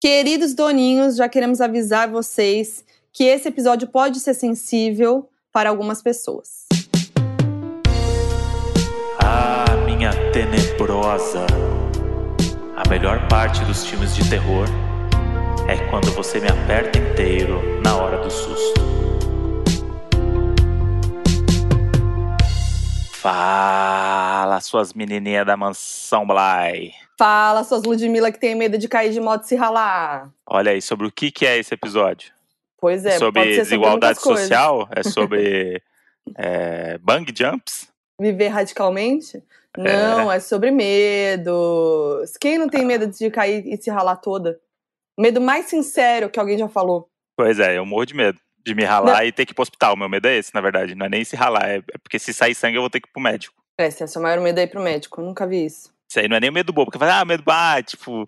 Queridos doninhos, já queremos avisar vocês que esse episódio pode ser sensível para algumas pessoas. Ah, minha tenebrosa. A melhor parte dos filmes de terror é quando você me aperta inteiro na hora do susto. Fala, suas menininhas da mansão Bly. Fala, suas Ludmilla que tem medo de cair de moto e se ralar. Olha aí, sobre o que, que é esse episódio? Pois é, sobre pode ser desigualdade sobre social? É sobre é, bang jumps? Viver radicalmente? Não, é. sobre medos. Quem não tem medo de cair e se ralar toda? Medo mais sincero que alguém já falou. Pois é, eu morro de medo de me ralar e ter que ir pro hospital. Meu medo é esse, na verdade. Não é nem se ralar, é é porque se sair sangue eu vou ter que ir pro médico. É, esse é o seu maior medo aí pro médico. Eu nunca vi isso. Isso aí não é nem o medo bobo, porque fala, ah, medo, ah, tipo,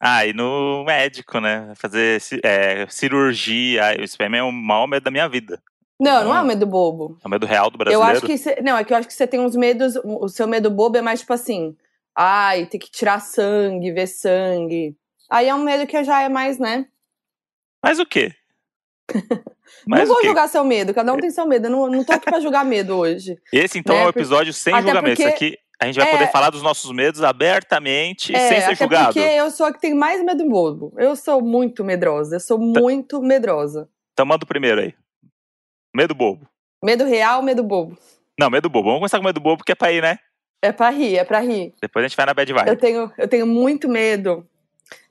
ah, ir no médico, né? Fazer é, cirurgia. ah, Isso é o maior medo da minha vida. Não, não é um medo bobo. É o medo real do Eu brasileiro. acho que cê, não, é que eu acho que você tem uns medos, o seu medo bobo é mais tipo assim, ai, ter que tirar sangue, ver sangue. Aí é um medo que já é mais, né? Mas o quê? Mas não vou julgar seu medo, cada um tem seu medo. Eu não, não tô aqui pra julgar medo hoje. Esse então né, é um episódio sem até julgamento. Isso porque- aqui a gente vai é- poder falar dos nossos medos abertamente, É, sem ser até julgado. porque eu sou a que tem mais medo bobo. Eu sou muito medrosa, eu sou Tá. muito medrosa. Então manda o primeiro aí. Medo bobo. Medo real, medo bobo. Não, medo bobo. Vamos começar com medo bobo, porque é pra ir, né? É pra rir, é pra rir. Depois a gente vai na bad vibe. Eu tenho, eu tenho muito medo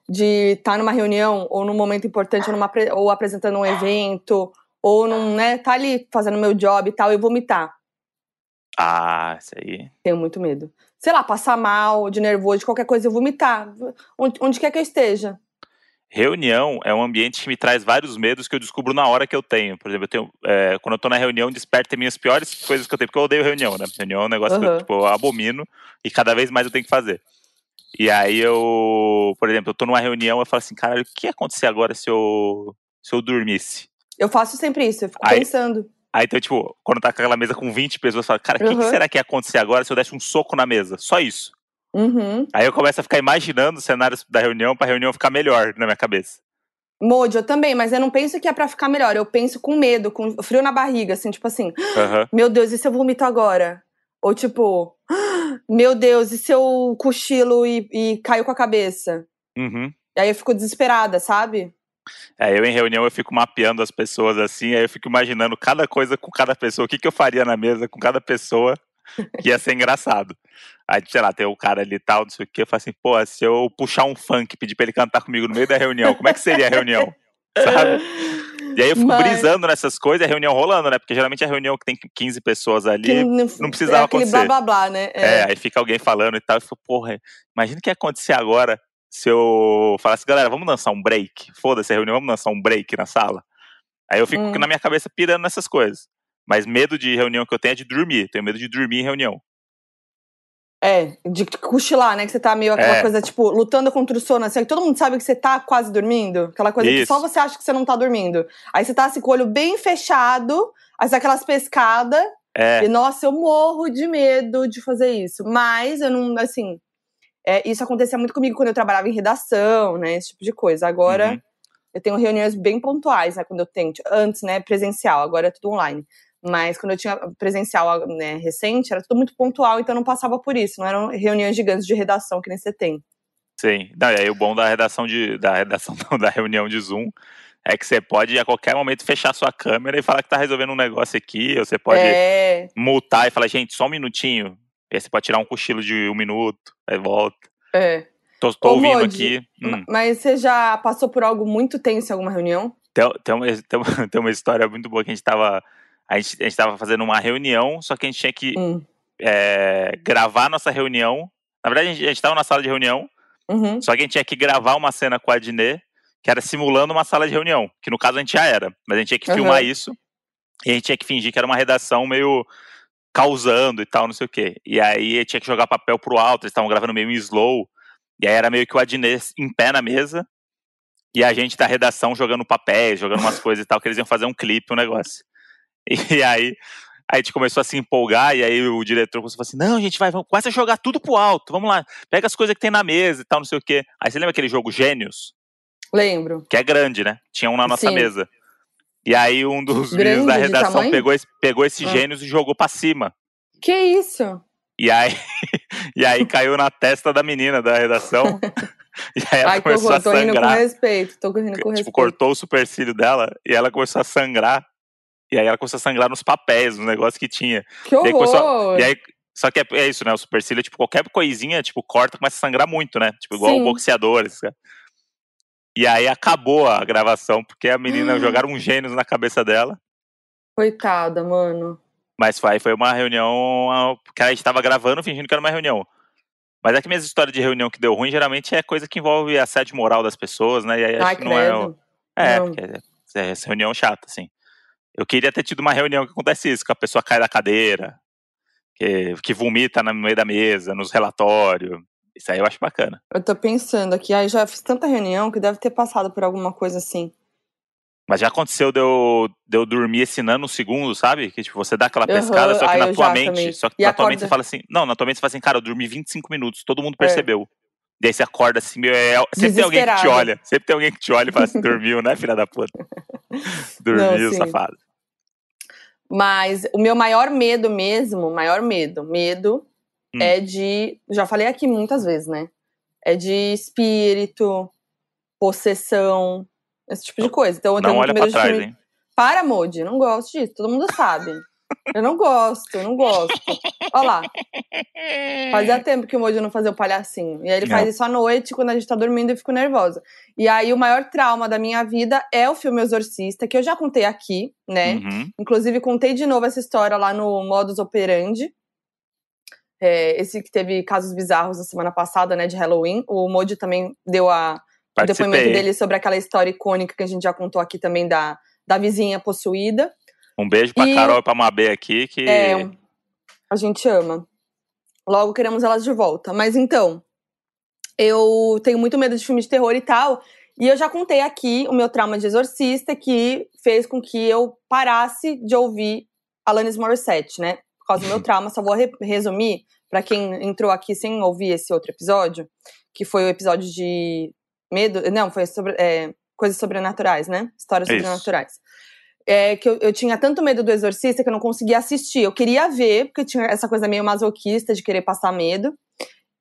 de estar numa reunião ou num momento importante ou, numa, ou apresentando um evento ou num, né, tá ali fazendo meu job e tal e vomitar. Ah, isso aí. Tenho muito medo. Sei lá, passar mal, de nervoso, de qualquer coisa, eu vomitar. Onde, onde quer que eu esteja. Reunião é um ambiente que me traz vários medos que eu descubro na hora que eu tenho. Por exemplo, eu tenho, é, quando eu tô na reunião, desperta minhas piores coisas que eu tenho, porque eu odeio reunião, né? Reunião é um negócio que eu, tipo, eu abomino e cada vez mais eu tenho que fazer. E aí eu, por exemplo, eu tô numa reunião, eu falo assim, cara, o que ia acontecer agora se eu, se eu dormisse? Eu faço sempre isso, eu fico Aí- pensando. Aí, então, tipo, quando tá com aquela mesa com 20 pessoas, eu falo, cara, o que, que Uhum. será que ia acontecer agora se eu desse um soco na mesa? Só isso. Uhum. Aí eu começo a ficar imaginando os cenários da reunião pra reunião ficar melhor na minha cabeça. Mojo, eu também, mas eu não penso que é pra ficar melhor. Eu penso com medo, com frio na barriga, assim, tipo assim, Aham. meu Deus, e se eu vomito agora? Ou tipo, meu Deus, e se eu cochilo e, e caio com a cabeça? Uhum. E aí eu fico desesperada, sabe? É, eu em reunião eu fico mapeando as pessoas assim, aí eu fico imaginando cada coisa com cada pessoa, o que, que eu faria na mesa com cada pessoa que ia ser engraçado. Aí, sei lá, tem o cara ali e tal, não sei o que, eu falo assim, pô, se eu puxar um funk e pedir pra ele cantar comigo no meio da reunião, como é que seria a reunião? Sabe? E aí eu fico Mas- brisando nessas coisas, e a reunião rolando, né? Porque geralmente a reunião que tem 15 pessoas ali, Que não precisava é acontecer. blá blá blá, né? É, aí fica alguém falando e tal, e fico, porra, imagina o que ia acontecer agora se eu falasse, galera, vamos dançar um break? Foda-se a reunião, vamos dançar um break na sala? Aí eu fico Hum. na minha cabeça pirando nessas coisas. Mas medo de reunião que eu tenho é de dormir. Tenho medo de dormir em reunião. É, de cochilar, né? Que você tá meio aquela É. coisa, tipo, lutando contra o sono, assim, que todo mundo sabe que você tá quase dormindo. Aquela coisa que Isso. só você acha que você não tá dormindo. Aí você tá assim, com o olho bem fechado, aí dá aquelas pescadas, É, e nossa, eu morro de medo de fazer isso. Mas eu não, assim. é, isso acontecia muito comigo quando eu trabalhava em redação, né? Esse tipo de coisa. Agora. Uhum. Eu tenho reuniões bem pontuais, né? Quando eu tenho. Antes, né? Presencial, agora é tudo online. Mas quando eu tinha presencial né, recente, era tudo muito pontual, então não passava por isso. Não eram reuniões gigantes de redação que nem você tem. sim. Não, e aí o bom da redação de. Da redação não, da reunião de Zoom é que você pode a qualquer momento fechar sua câmera e falar que tá resolvendo um negócio aqui, ou você pode É, multar e falar, gente, só um minutinho. E aí você pode tirar um cochilo de um minuto, aí volta. é. Tô, tô Ô, ouvindo Modi, aqui. Hum. Ma- Mas você já passou por algo muito tenso em alguma reunião? Tem, tem, uma, tem, uma, tem uma história muito boa que a gente tava. A gente, a gente tava fazendo uma reunião, só que a gente tinha que Hum. é, gravar a nossa reunião. Na verdade, a gente, a gente tava na sala de reunião, Uhum. só que a gente tinha que gravar uma cena com a Adnê, que era simulando uma sala de reunião. Que no caso a gente já era. Mas a gente tinha que Aham. filmar isso. E a gente tinha que fingir que era uma redação meio causando e tal, não sei o quê. E aí tinha que jogar papel pro alto, eles estavam gravando meio em slow. E aí era meio que o Adnê em pé na mesa. E a gente da redação jogando papéis, jogando umas coisas e tal, que eles iam fazer um clipe, um negócio. E aí a gente começou a se empolgar, e aí o diretor começou a falar assim: não, gente, vai, vamos, começa a jogar tudo pro alto, vamos lá, pega as coisas que tem na mesa e tal, não sei o quê. Aí você lembra aquele jogo Gênios? Lembro. Que é grande, né? Tinha um na nossa Sim. mesa. E aí um dos Grande meninos da redação pegou, esse, pegou esses Ah. gênios e jogou pra cima. Que isso? E aí, e aí caiu na testa da menina da redação. e aí ela Ai, começou horror. a Tô rindo com sangrar. respeito. Tô rindo com Tipo, respeito. cortou o supercílio dela e ela começou a sangrar. E aí ela começou a sangrar nos papéis, no negócio que tinha. Que aí começou- horror. E aí, só que é, é isso, né? O supercílio, tipo, qualquer coisinha, tipo, corta, começa a sangrar muito, né? Tipo, igual Sim. um boxeador. caras. E aí acabou a gravação, porque a menina Ah. jogaram um gênios na cabeça dela. Coitada, mano. Mas foi, foi uma reunião que a gente tava gravando fingindo que era uma reunião. Mas é que minhas histórias de reunião que deu ruim, geralmente é coisa que envolve assédio moral das pessoas, né? E aí acho Ai, que não é. o-. É, Não. porque é, é essa reunião chata, assim. Eu queria ter tido uma reunião que acontece isso, que a pessoa cai da cadeira, que, que vomita no meio da mesa, nos relatórios. Isso aí eu acho bacana. Eu tô pensando aqui. Ai, já fiz tanta reunião que deve ter passado por alguma coisa assim. Mas já aconteceu de eu, de eu dormir esse nanosegundo, sabe? Que tipo, você dá aquela pescada, só que aí na tua mente. também. Só que E na tua mente acorda- você fala assim. Não, na tua mente você fala assim, cara, eu dormi 25 minutos, todo mundo É. percebeu. E aí você acorda assim, meu, é, sempre tem alguém que te olha. Sempre tem alguém que te olha e fala assim, dormiu, né, filha da puta? Dormiu, sim. safado. Mas o meu maior medo mesmo, maior medo, medo Hum. é de. Já falei aqui muitas vezes, né? É de espírito, possessão, esse tipo de coisa. Então eu tenho Não muito olha medo pra de trás, hein? Para, Modi, não gosto disso, todo mundo sabe. Eu não gosto, eu não gosto. Olha lá, fazia tempo que o Moji não fazia o palhacinho. E aí ele faz É. isso à noite, quando a gente tá dormindo, eu fico nervosa. E aí o maior trauma da minha vida é o filme Exorcista, que eu já contei aqui, né? Uhum. Inclusive, contei de novo essa história lá no Modus Operandi. É, esse que teve casos bizarros na semana passada, né, de Halloween. O Moji também deu a, o depoimento Participei. dele sobre aquela história icônica que a gente já contou aqui também da, da vizinha possuída. Um beijo pra E- Carol e pra Mabê aqui, que É, a gente ama. Logo queremos elas de volta. Mas então, eu tenho muito medo de filme de terror e tal. E eu já contei aqui o meu trauma de exorcista, que fez com que eu parasse de ouvir Alanis Morissette, né? Por causa do meu trauma. Só vou re- resumir para quem entrou aqui sem ouvir esse outro episódio, que foi o episódio de medo. Não, foi sobre é, coisas sobrenaturais, né? Histórias Isso. sobrenaturais. É, que eu, eu tinha tanto medo do exorcista que eu não conseguia assistir. Eu queria ver, porque tinha essa coisa meio masoquista de querer passar medo.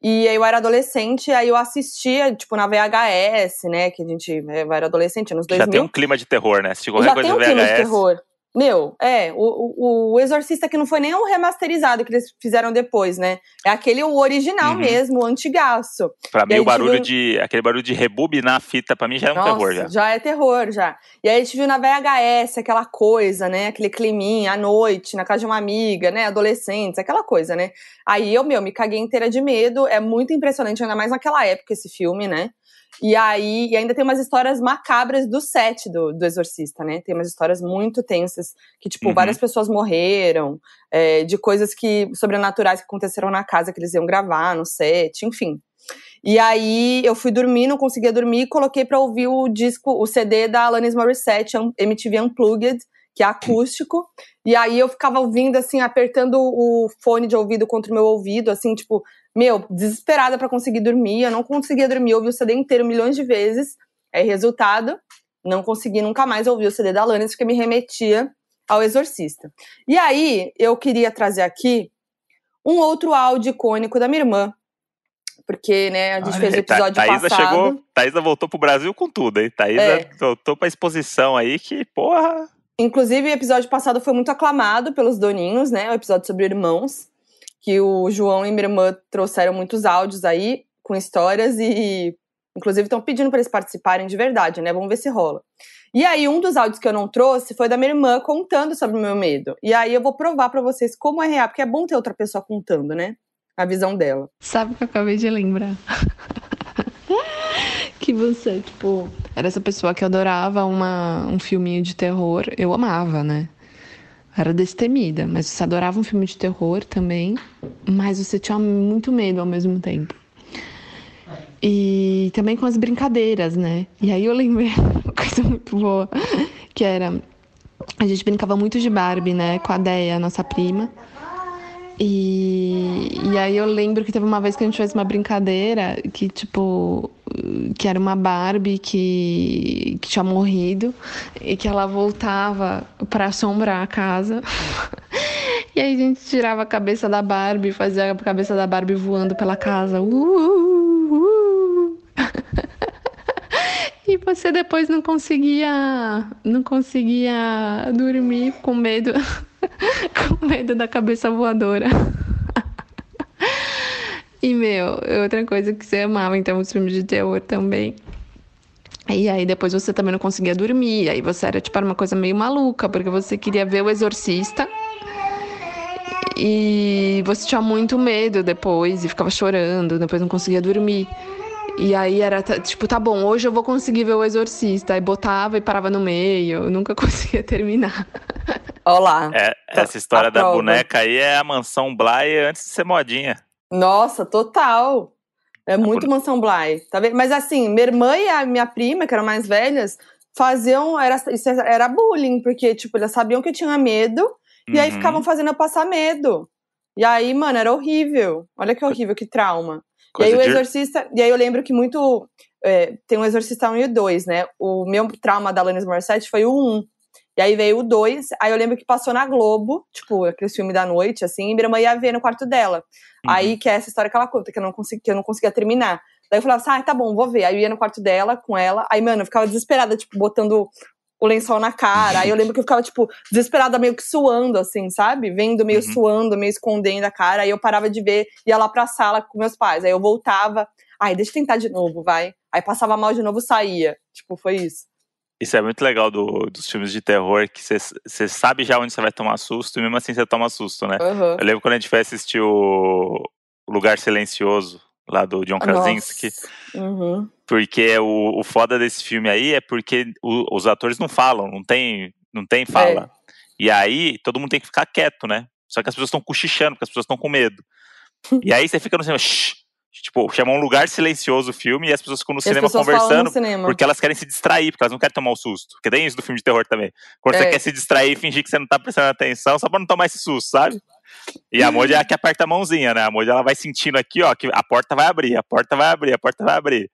E aí eu era adolescente, aí eu assistia, tipo, na VHS, né? Que a gente eu era adolescente, nos já 2000. tem um clima de terror, né? Se qualquer Já coisa tem um VHS. filme de terror. Meu, é, o, o, o Exorcista que não foi nem o remasterizado que eles fizeram depois, né? É aquele o original Uhum. mesmo, o antigaço. Pra mim, o barulho um- de. Aquele barulho de rebobinar a fita, pra mim já é um Nossa, terror já. é terror, já. E aí a gente viu na VHS aquela coisa, né? Aquele climinha à noite, na casa de uma amiga, né? Adolescentes, aquela coisa, né? Aí eu, meu, me caguei inteira de medo. É muito impressionante, ainda mais naquela época, esse filme, né? E aí, e ainda tem umas histórias macabras do set do, do Exorcista, né? Tem umas histórias muito tensas, que, tipo, Uhum. várias pessoas morreram, é, de coisas que sobrenaturais que aconteceram na casa que eles iam gravar, no set, enfim. E aí eu fui dormir, não conseguia dormir, e coloquei pra ouvir o disco, o CD da Alanis Morissette, um- MTV Unplugged, que é acústico. E aí eu ficava ouvindo, assim, apertando o fone de ouvido contra o meu ouvido, assim, tipo, meu, desesperada pra conseguir dormir. Eu não conseguia dormir, eu ouvi o CD inteiro milhões de vezes. Aí, resultado, não consegui nunca mais ouvir o CD da Alanis, porque me remetia ao Exorcista. E aí, eu queria trazer aqui um outro áudio icônico da minha irmã. Porque, né, a gente Olha fez o aí, Tha- episódio Thaísa passado. chegou. Thaísa voltou pro Brasil com tudo, hein? Thaísa É. voltou pra exposição aí que, porra. Inclusive, o episódio passado foi muito aclamado pelos doninhos, né? O episódio sobre irmãos. Que o João e minha irmã trouxeram muitos áudios aí, com histórias, e inclusive estão pedindo para eles participarem de verdade, né? Vamos ver se rola. E aí, um dos áudios que eu não trouxe foi da minha irmã contando sobre o meu medo. E aí eu vou provar para vocês como é real, porque é bom ter outra pessoa contando, né? A visão dela. Sabe o que eu acabei de lembrar? que você, tipo, era essa pessoa que adorava uma, um filminho de terror. Eu amava, né? Era destemida, mas você adorava um filme de terror também, mas você tinha muito medo ao mesmo tempo. E também com as brincadeiras, né? E aí eu lembrei uma coisa muito boa, que era a gente brincava muito de Barbie, né, com a Deia, nossa prima. E, e aí eu lembro que teve uma vez que a gente fez uma brincadeira que, tipo, que era uma Barbie que, que tinha morrido e que ela voltava para assombrar a casa. E aí a gente tirava a cabeça da Barbie, fazia a cabeça da Barbie voando pela casa. Uh, uh, uh. e você depois não conseguia, não conseguia dormir com medo, com medo da cabeça voadora. E, meu, outra coisa que você amava, então, os filmes de terror também. E aí depois você também não conseguia dormir. Aí você era, tipo, uma coisa meio maluca, porque você queria ver o exorcista. E você tinha muito medo depois e ficava chorando, depois não conseguia dormir. E aí era tipo, tá bom, hoje eu vou conseguir ver o exorcista. Aí botava e parava no meio, eu nunca conseguia terminar. Olá. É, essa história da boneca aí é a mansão Bly antes de ser modinha. Nossa, total. É muito Mansão Bly, tá vendo? Mas assim, minha irmã e a minha prima, que eram mais velhas, faziam. Era, isso era bullying, porque, tipo, elas sabiam que eu tinha medo, uhum. e aí uhum. ficavam fazendo eu passar medo. E aí, mano, era horrível. Olha que horrível, que trauma. Coisa e aí o Exorcista. De... E aí eu lembro que muito. É, tem o Exorcista 1 e o 2, né? O meu trauma da Alanis Morissette foi o 1. E aí veio o 2, aí eu lembro que passou na Globo, tipo, aquele filme da noite, assim, e minha irmã ia ver no quarto dela. Uhum. Aí, que é essa história que ela conta, que eu não, consegui, que eu não conseguia terminar. Daí eu falava assim, ah, tá bom, vou ver. Aí eu ia no quarto dela, com ela, aí, mano, eu ficava desesperada, tipo, botando o lençol na cara. Aí eu lembro que eu ficava, tipo, desesperada, meio que suando, assim, sabe? Vendo meio uhum. suando, meio escondendo a cara. Aí eu parava de ver, ia lá pra sala com meus pais. Aí eu voltava, ai, deixa eu tentar de novo, vai. Aí passava mal de novo, saía. Tipo, foi isso. Isso é muito legal do, dos filmes de terror, que você sabe já onde você vai tomar susto, e mesmo assim você toma susto, né? Uhum. Eu lembro quando a gente foi assistir o Lugar Silencioso, lá do John Krasinski. Uhum. Porque o, o foda desse filme aí é porque o, os atores não falam, não tem, não tem fala. É. E aí todo mundo tem que ficar quieto, né? Só que as pessoas estão cochichando, porque as pessoas estão com medo. e aí você fica no cinema, shh, Tipo, chama um lugar silencioso o filme e as pessoas ficam no cinema conversando cinema. porque elas querem se distrair, porque elas não querem tomar o susto. Porque tem isso do filme de terror também. Quando é. você quer se distrair e fingir que você não tá prestando atenção só pra não tomar esse susto, sabe? E a Moody é a que aperta a mãozinha, né? A Moody ela vai sentindo aqui, ó, que a porta vai abrir, a porta vai abrir, a porta vai abrir.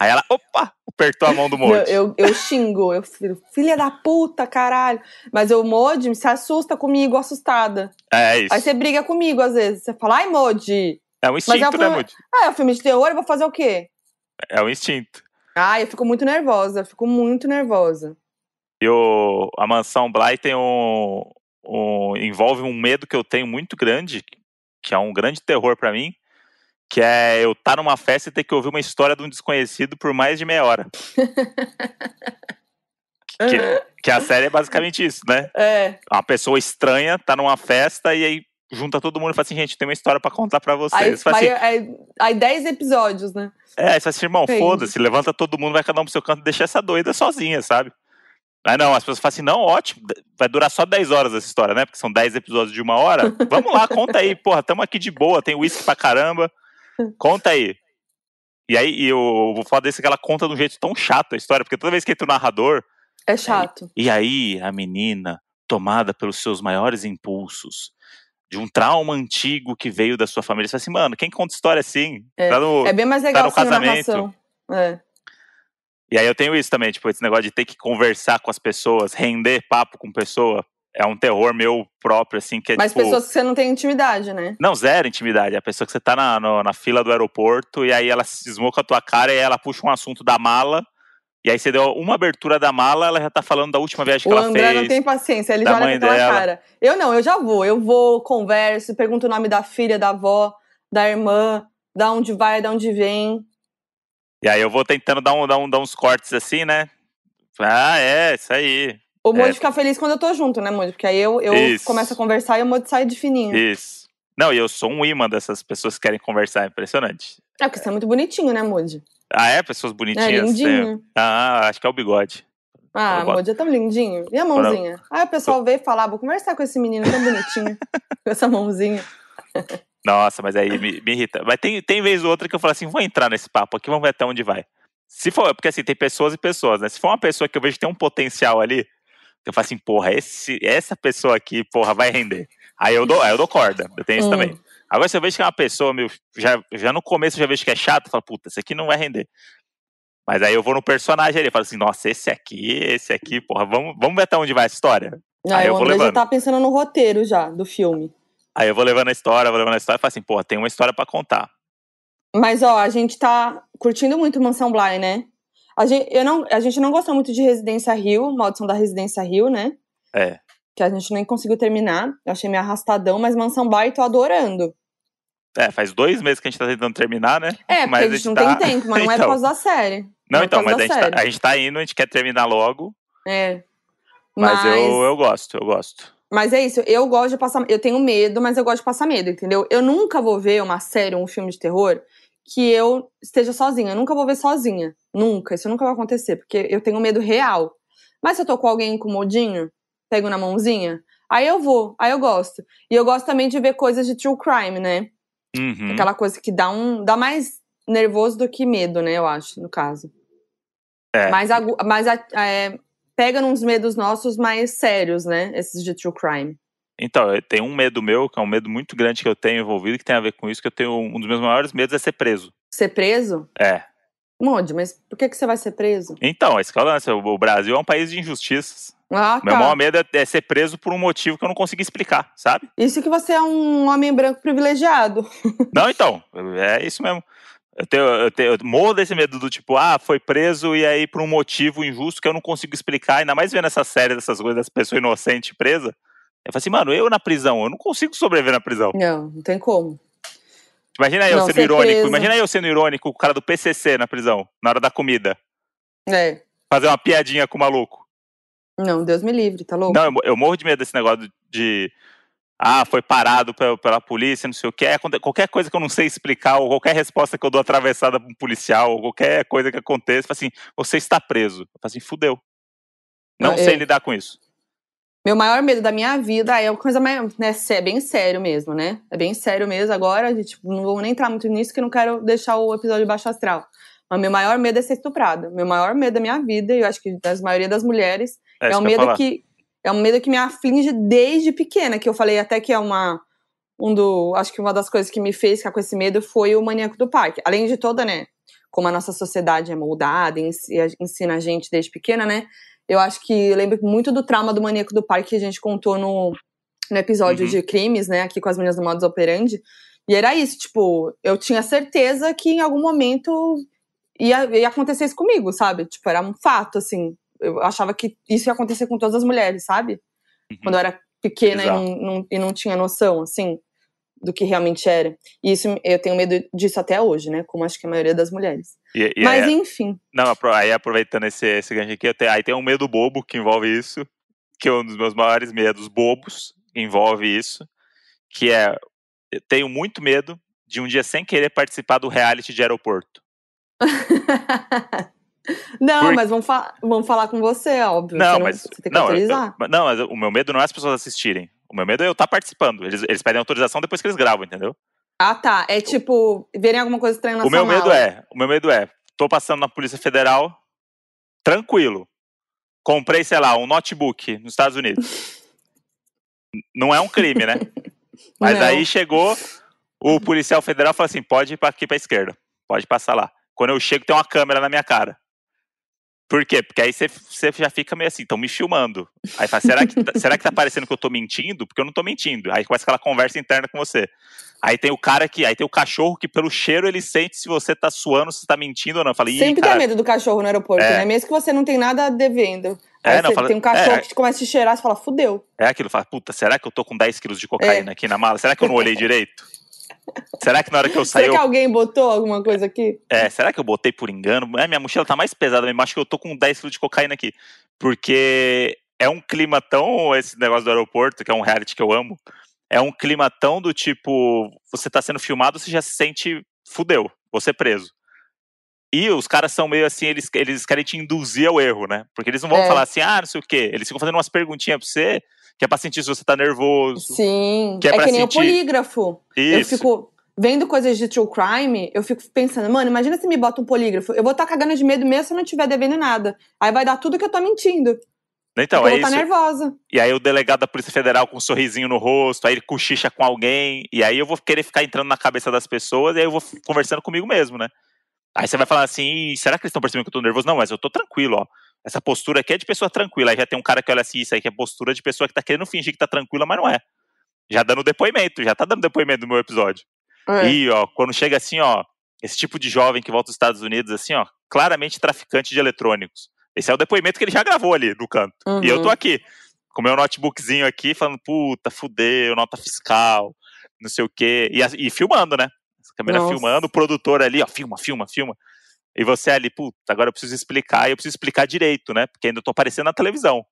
Aí ela, opa, apertou a mão do Moody. Eu, eu, eu xingo, eu filha da puta, caralho. Mas o Moody se assusta comigo, assustada. É isso. Aí você briga comigo às vezes. Você fala, ai, Moody, é um instinto, é um filme... né, Moody? Ah, é um filme de terror, eu vou fazer o quê? É um instinto. Ah, eu fico muito nervosa, fico muito nervosa. E o, a mansão Bly tem um, envolve um medo que eu tenho muito grande, que é um grande terror para mim, que é eu estar tá numa festa e ter que ouvir uma história de um desconhecido por mais de meia hora. que, que, a série é basicamente isso, né? É. Uma pessoa estranha tá numa festa e aí junta todo mundo e fala assim, gente, tem uma história para contar para vocês. Aí, assim, aí, aí, dez episódios, né? É, aí você assim, irmão, foda-se, levanta todo mundo, vai cada um pro seu canto e deixa essa doida sozinha, sabe? Aí não, as pessoas falam assim, não, ótimo, vai durar só 10 horas essa história, né? Porque são 10 episódios de uma hora. Vamos lá, conta aí, porra, tamo aqui de boa, tem uísque pra caramba. Conta aí. E aí, e o, o foda desse é que ela conta de um jeito tão chato a história, porque toda vez que entra o narrador. É chato. e aí, a menina, tomada pelos seus maiores impulsos, de um trauma antigo que veio da sua família. Você fala assim, mano, quem conta história assim? É, tá no, é bem mais legal tá no casamento. É. E aí eu tenho isso também, tipo, esse negócio de ter que conversar com as pessoas, render papo com pessoa. É um terror meu próprio, assim, que é Mas tipo, pessoas que você não tem intimidade, né? Não, zero intimidade. A pessoa que você tá na, no, na fila do aeroporto e aí ela cismou com a tua cara e ela puxa um assunto da mala e aí você deu uma abertura da mala, ela já tá falando da última viagem que o ela André fez. O André não tem paciência, ele já olha com aquela dela. cara. Eu não, eu já vou. Eu vou, converso, pergunto o nome da filha, da avó, da irmã, da onde vai, da onde vem. E aí eu vou tentando dar, um, dar, um, dar uns cortes assim, né? Ah, é, isso aí. O Moody é. fica feliz quando eu tô junto, né, Moody? Porque aí eu, eu começo a conversar e o Moody sai de fininho. Isso. Não, e eu sou um imã dessas pessoas que querem conversar, é impressionante. É, porque você é muito bonitinho, né, Moody? Ah, é? Pessoas bonitinhas? É lindinho. Ah, acho que é o bigode. Ah, Moody é tão lindinho. E a mãozinha? Aí o pessoal veio falar, vou conversar com esse menino tão bonitinho. com essa mãozinha. Nossa, mas aí me, me, irrita. Mas tem, tem vez ou outra que eu falo assim, vou entrar nesse papo aqui, vamos ver até onde vai. Se for, porque assim, tem pessoas e pessoas, né? Se for uma pessoa que eu vejo que tem um potencial ali, eu falo assim, porra, esse, essa pessoa aqui, porra, vai render. Aí eu dou, aí eu dou corda, eu tenho isso também. Agora, se eu vejo que é uma pessoa, meu, já, já no começo eu já vejo que é chato, eu falo, puta, isso aqui não vai render. Mas aí eu vou no personagem ali, falo assim, nossa, esse aqui, esse aqui, porra, vamos, vamos ver até onde vai a história. Não, Aí eu o vou André já levando. tá pensando no roteiro já, do filme. Aí eu vou levando a história, vou levando a história e falo assim, porra, tem uma história pra contar. Mas, ó, a gente tá curtindo muito Mansão Bly, né? A gente, eu não, a gente não gostou muito de Residência Rio, Maldição da Residência Rio, né? É. Que a gente nem conseguiu terminar. Eu achei meio arrastadão, mas Mansão Bly tô adorando. É, faz dois meses que a gente tá tentando terminar, né? É, porque Mas a gente não tá- tem tempo, mas não é por Então. causa da série. Não, é então, mas a gente, tá, a gente tá indo, a gente quer terminar logo. É. Mas, Mas, eu, eu gosto, eu gosto. Mas é isso, eu gosto de passar. Eu tenho medo, mas eu gosto de passar medo, entendeu? Eu nunca vou ver uma série ou um filme de terror que eu esteja sozinha. Eu nunca vou ver sozinha. Nunca. Isso nunca vai acontecer, porque eu tenho medo real. Mas se eu tô com alguém incomodinho, pego na mãozinha, aí eu vou, aí eu gosto. E eu gosto também de ver coisas de true crime, né? Uhum. Aquela coisa que dá um. dá mais nervoso do que medo, né? Eu acho, no caso. É. Mais, agu- mais a- é, pega nos medos nossos mais sérios, né? Esses de true crime. Então, eu tenho um medo meu, que é um medo muito grande que eu tenho envolvido, que tem a ver com isso, que eu tenho. Um dos meus maiores medos é ser preso. Ser preso? É. Mode, mas por que, que você vai ser preso? Então, esse que é o lance. O Brasil é um país de injustiças. Ah, Meu tá. maior medo é, é ser preso por um motivo que eu não consigo explicar, sabe? Isso que você é um homem branco privilegiado. Não, então, é isso mesmo. Eu, tenho, eu, tenho, eu morro desse medo do tipo, ah, foi preso e aí por um motivo injusto que eu não consigo explicar, ainda mais vendo essa série dessas coisas, das pessoas inocentes presa. Eu falo assim, mano, eu na prisão, eu não consigo sobreviver na prisão. Não, não tem como. Imagina eu Não, sendo ser irônico, preso. imagina eu sendo irônico com o cara do PCC na prisão, na hora da comida. É. Fazer uma piadinha com o maluco. Não, Deus me livre, tá louco? Não, eu, eu morro de medo desse negócio de. Ah, foi parado pela, pela polícia, não sei o que. Qualquer coisa que eu não sei explicar, ou qualquer resposta que eu dou atravessada pra um policial, ou qualquer coisa que aconteça, assim, você está preso. Eu falo assim, fudeu. Não Ah, sei é. lidar com isso. Meu maior medo da minha vida é uma coisa mais, né, é bem sério mesmo, né? É bem sério mesmo. Agora, a gente, não vou nem entrar muito nisso, que eu não quero deixar o episódio baixo astral. Mas meu maior medo é ser estuprada. Meu maior medo da minha vida, e eu acho que da maioria das mulheres, É, é, eu ia medo que é um medo que me aflige desde pequena, que eu falei até que é uma um do, acho que uma das coisas que me fez ficar com esse medo foi o maníaco do parque. Além de toda, né, como a nossa sociedade é moldada, e ensina a gente desde pequena, né? Eu acho que eu lembro muito do trauma do maníaco do parque que a gente contou no, no episódio Uhum. de crimes, né, aqui com as meninas do Modus Operandi. E era isso, tipo, eu tinha certeza que em algum momento ia, ia acontecer isso comigo, sabe? Tipo, era um fato, assim. Eu achava que isso ia acontecer com todas as mulheres, sabe? Uhum. Quando eu era pequena e não, não- e não tinha noção, assim, do que realmente era. E isso eu tenho medo disso até hoje, né? Como acho que a maioria das mulheres. E, e Mas aí, enfim. não, aí aproveitando esse, esse gancho aqui, aí tem um medo bobo que envolve isso, que é um dos meus maiores medos bobos, envolve isso, que é, eu tenho muito medo de um dia sem querer participar do reality de aeroporto. não, Por- mas vamos, fa vamos falar com você, óbvio. Não, você mas. Você tem que não, eu- autorizar. eu- não, mas o meu medo não é as pessoas assistirem. O meu medo é eu estar participando. Eles, eles pedem autorização depois que eles gravam, entendeu? Ah, tá. É tipo, verem alguma coisa estranha na o sua meu medo mala. é, o meu medo é, tô passando na Polícia Federal, tranquilo. Comprei, sei lá, um notebook nos Estados Unidos. Não é um crime, né? Mas Não. aí chegou o policial federal e falou assim: pode ir aqui pra esquerda, pode passar lá. Quando eu chego, tem uma câmera na minha cara. Por quê? Porque aí você você já fica meio assim, estão me filmando. Aí fala, será que, tá- será que tá parecendo que eu tô mentindo? Porque eu não tô mentindo. Aí começa aquela conversa interna com você. Aí tem o cara que, aí tem o cachorro que pelo cheiro ele sente se você tá suando, se tá mentindo ou não. Ih, Sempre cara, tem medo do cachorro no aeroporto, É. né? Mesmo que você não tem nada devendo. É, Aí não, você fala- tem um cachorro é. que começa a te cheirar, você fala, fudeu. é aquilo, fala, puta, será que eu tô com 10 quilos de cocaína aqui na mala? Será que eu não olhei direito? Será que na hora que eu saí Será eu que alguém botou alguma coisa aqui? É, será que eu botei por engano? É, minha mochila tá mais pesada mesmo. Acho que eu tô com 10 quilos de cocaína aqui. Porque é um clima tão. Esse negócio do aeroporto, que é um reality que eu amo. É um clima tão do tipo. Você tá sendo filmado, você já se sente. Fudeu, você preso. E os caras são meio assim, eles, eles querem te induzir ao erro, né? Porque eles não vão É. falar assim, ah, não sei o quê. Eles ficam fazendo umas perguntinhas pra você, que é pra sentir se você tá nervoso. Sim. Que é é que nem sentir- o polígrafo. Eu Isso. fico vendo coisas de true crime, eu fico pensando, mano, imagina se me bota um polígrafo. Eu vou estar cagando de medo mesmo se eu não estiver devendo nada. Aí vai dar tudo que eu tô mentindo. Então, porque é eu vou estar nervosa. E aí o delegado da Polícia Federal com um sorrisinho no rosto, aí ele cochicha com alguém, e aí eu vou querer ficar entrando na cabeça das pessoas, e aí eu vou conversando comigo mesmo, né? Aí você vai falar assim, será que eles estão percebendo que eu tô nervoso? Não, mas eu tô tranquilo, ó. Essa postura aqui é de pessoa tranquila. Aí já tem um cara que olha assim, isso aí que é postura de pessoa que tá querendo fingir que tá tranquila, mas não é. Já dando depoimento, já tá dando depoimento no meu episódio. É. E, ó, quando chega assim, ó, esse tipo de jovem que volta dos Estados Unidos, assim, ó, claramente traficante de eletrônicos. Esse é o depoimento que ele já gravou ali no canto. Uhum. E eu tô uhum. aqui, com meu notebookzinho aqui, falando, puta, fudeu, nota fiscal, não sei o quê. E, e filmando, né? Essa câmera Nossa. filmando, o produtor ali, ó, filma, filma, filma. E você ali, puta, agora eu preciso explicar, e eu preciso explicar direito, né? Porque ainda tô aparecendo na televisão.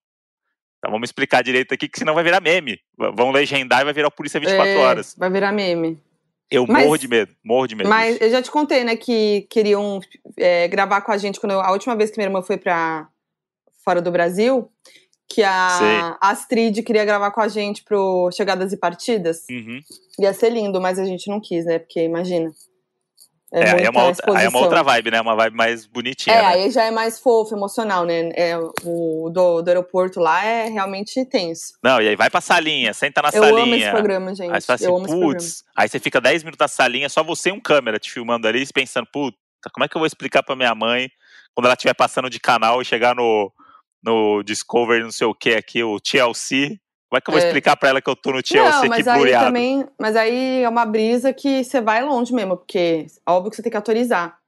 Então vamos explicar direito aqui, que senão vai virar meme. Vão legendar e vai virar o Polícia 24 é, Horas. Vai virar meme. Eu mas, morro de medo, morro de medo. Mas disso. eu já te contei, né, que queriam é, gravar com a gente quando eu, a última vez que minha irmã foi pra fora do Brasil, que a, a Astrid queria gravar com a gente pro Chegadas e Partidas. Uhum. Ia ser lindo, mas a gente não quis, né? Porque imagina. É, é aí, é uma outra, é uma outra vibe, né? Uma vibe mais bonitinha. É, né? aí já é mais fofo, emocional, né? É, o do, do aeroporto lá é realmente tenso. Não, e aí vai pra salinha, senta na eu salinha. Eu amo esse programa, gente. Aí você fala assim, putz. Aí você fica 10 minutos na salinha, só você e um câmera te filmando ali, pensando, puta, como é que eu vou explicar pra minha mãe quando ela estiver passando de canal e chegar no, no Discovery, não sei o que aqui, o TLC, como é que eu vou é. explicar pra ela que eu tô no não, mas aí também, Mas aí é uma brisa que você vai longe mesmo, porque óbvio que você tem que autorizar.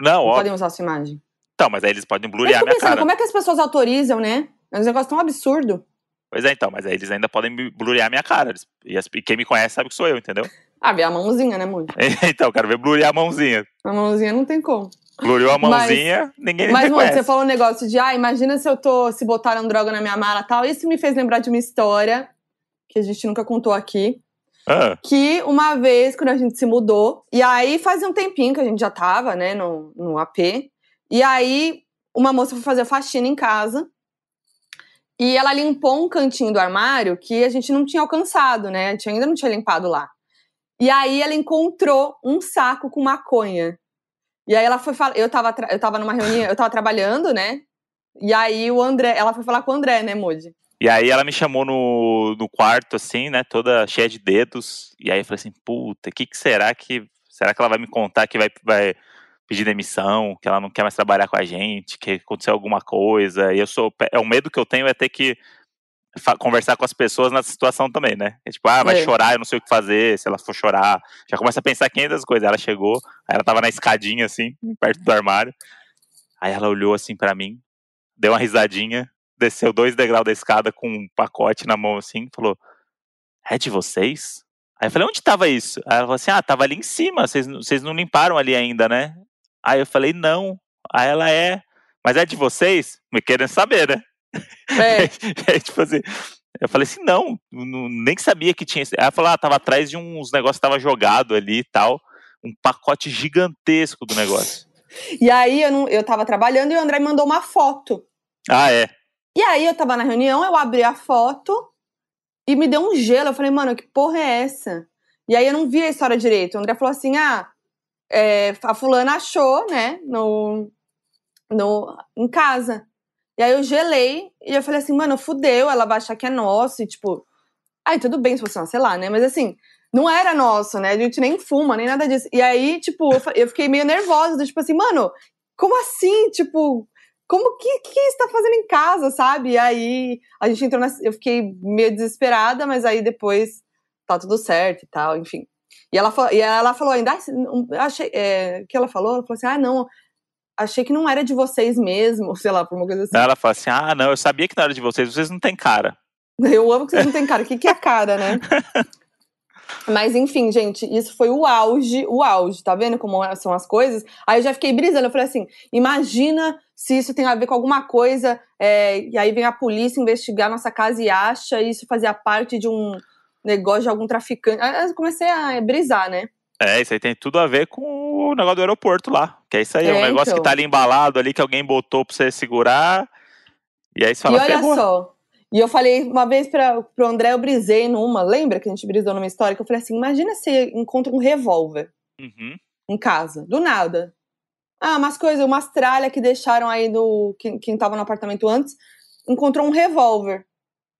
Não, não óbvio. podem usar a sua imagem. Então, mas aí eles podem blurear minha pensando, cara. Como é que as pessoas autorizam, né? É um negócio tão absurdo. Pois é, então, mas aí eles ainda podem blurear minha cara. E, quem me conhece sabe que sou eu, entendeu? Ah, vê a mãozinha, né, muito? então, quero ver blurear a mãozinha. A mãozinha não tem como. Gloriou a mãozinha, mas, ninguém Mas, mano, você falou um negócio de, ah, imagina se eu tô, se botaram droga na minha mala e tal. Isso me fez lembrar de uma história que a gente nunca contou aqui. Ah. Que uma vez, quando a gente se mudou, e aí fazia um tempinho que a gente já tava, né, no, no AP. E aí, uma moça foi fazer faxina em casa. E ela limpou um cantinho do armário que a gente não tinha alcançado, né? A gente ainda não tinha limpado lá. E aí ela encontrou um saco com maconha. E aí ela foi falar, eu tava, eu tava numa reunião, eu tava trabalhando, né? E aí o André, ela foi falar com o André, né, Moody? E aí ela me chamou no, no quarto, assim, né, toda cheia de dedos. E aí eu falei assim, puta, o que, que será que. Será que ela vai me contar que vai, vai pedir demissão, que ela não quer mais trabalhar com a gente, que aconteceu alguma coisa? E eu sou. É o medo que eu tenho é ter que conversar com as pessoas nessa situação também, né? É tipo, ah, vai é. chorar, eu não sei o que fazer, se ela for chorar. Já começa a pensar 500 coisas. Ela chegou, ela tava na escadinha, assim, perto do armário. Aí ela olhou assim para mim, deu uma risadinha, desceu dois degraus da escada com um pacote na mão, assim, falou: É de vocês? Aí eu falei: Onde tava isso? Aí ela falou assim: Ah, tava ali em cima, vocês, vocês não limparam ali ainda, né? Aí eu falei: Não. Aí ela é. Mas é de vocês? Me querendo saber, né? É. é tipo assim, eu falei assim, não, não, nem sabia que tinha. Ela falou, ah, tava atrás de uns negócios que tava jogado ali e tal. Um pacote gigantesco do negócio. E aí eu, não, eu tava trabalhando e o André mandou uma foto. Ah, é. E aí eu tava na reunião, eu abri a foto e me deu um gelo. Eu falei, mano, que porra é essa? E aí eu não vi a história direito. O André falou assim: ah, é, a fulana achou, né, no, no, em casa. E aí eu gelei e eu falei assim, mano, fudeu, ela vai achar que é nosso. E tipo, ai, tudo bem se fosse uma, sei lá, né? Mas assim, não era nosso, né? A gente nem fuma, nem nada disso. E aí, tipo, eu fiquei meio nervosa, tipo assim, mano, como assim? Tipo, como que, que você tá fazendo em casa, sabe? E aí a gente entrou na. Eu fiquei meio desesperada, mas aí depois tá tudo certo e tal, enfim. E ela, e ela falou ainda, ah, achei, é, que ela falou? Ela falou assim, ah, não, achei que não era de vocês mesmo, sei lá, por uma coisa assim. Ela fala assim: ah, não, eu sabia que não era de vocês, vocês não têm cara. Eu amo que vocês não têm cara. O que, que é cara, né? Mas enfim, gente, isso foi o auge, o auge, tá vendo como são as coisas? Aí eu já fiquei brisando, eu falei assim: imagina se isso tem a ver com alguma coisa, é, e aí vem a polícia investigar nossa casa e acha isso fazia parte de um negócio de algum traficante. Aí eu comecei a brisar, né? É, isso aí tem tudo a ver com o negócio do aeroporto lá. Que é isso aí, é, um negócio então. que tá ali embalado ali, que alguém botou pra você segurar. E aí você fala, E olha Ferrou. só. E eu falei uma vez pra, pro André, eu brisei numa, lembra que a gente brisou numa história? Que eu falei assim: imagina se encontra um revólver uhum. em casa, do nada. Ah, umas coisas, umas tralhas que deixaram aí do. Quem, quem tava no apartamento antes, encontrou um revólver.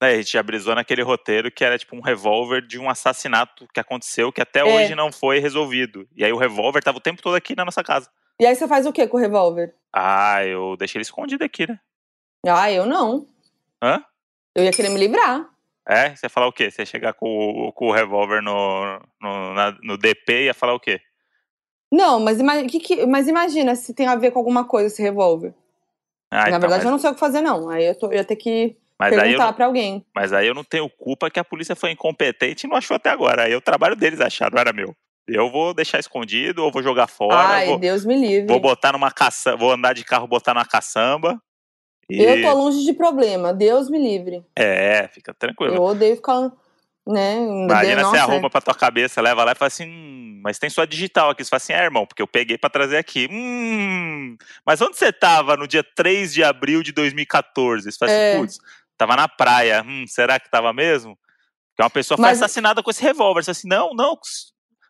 É, a gente já brisou naquele roteiro que era tipo um revólver de um assassinato que aconteceu que até é. hoje não foi resolvido. E aí o revólver tava o tempo todo aqui na nossa casa. E aí você faz o que com o revólver? Ah, eu deixei ele escondido aqui, né? Ah, eu não. Hã? Eu ia querer me livrar. É? Você ia falar o quê? Você ia chegar com, o- com o revólver no, no, na- no DP e ia falar o quê? Não, mas, ima- que que- mas imagina se tem a ver com alguma coisa esse revólver. Ah, Na então, verdade, mas, eu não sei o que fazer, não. Aí eu, tô- eu ia ter que mas aí eu, perguntar não- pra alguém. mas aí eu não tenho culpa que a polícia foi incompetente e não achou até agora. Aí o trabalho deles achar, não era meu. Eu vou deixar escondido, ou vou jogar fora, Ai, vou, Deus me livre. vou botar numa caça, vou andar de carro, botar numa caçamba. E... Eu tô longe de problema. Deus me livre. É, fica tranquilo. Eu odeio ficar, né? Imagina nossa, você arruma pra tua cabeça, leva lá e fala assim, hum, mas tem sua digital aqui. Você fala assim, é, irmão, porque eu peguei pra trazer aqui. Hum, mas onde você tava no dia 3 de abril de 2014? Você fala É. assim, putz, tava na praia. Hum, será que tava mesmo? Porque uma pessoa foi Mas- assassinada com esse revólver. Você assim, não, não,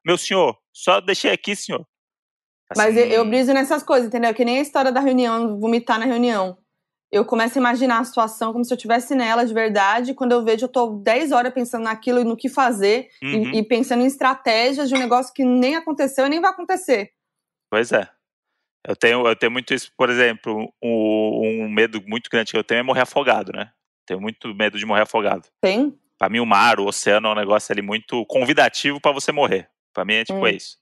meu senhor, só deixei aqui, senhor. Mas Assim, eu, eu briso nessas coisas, entendeu? Que nem a história da reunião, vomitar na reunião. Eu começo a imaginar a situação como se eu estivesse nela de verdade. Quando eu vejo, eu tô 10 horas pensando naquilo e no que fazer. e- uhum, E, pensando em estratégias de um negócio que nem aconteceu e nem vai acontecer. Pois é. Eu tenho, eu tenho muito isso, por exemplo, um, um medo muito grande que eu tenho é morrer afogado, né? Tenho muito medo de morrer afogado. Tem? Pra mim, o mar, o oceano é um negócio ali muito convidativo pra você morrer. Pra mim é tipo Hum. é isso.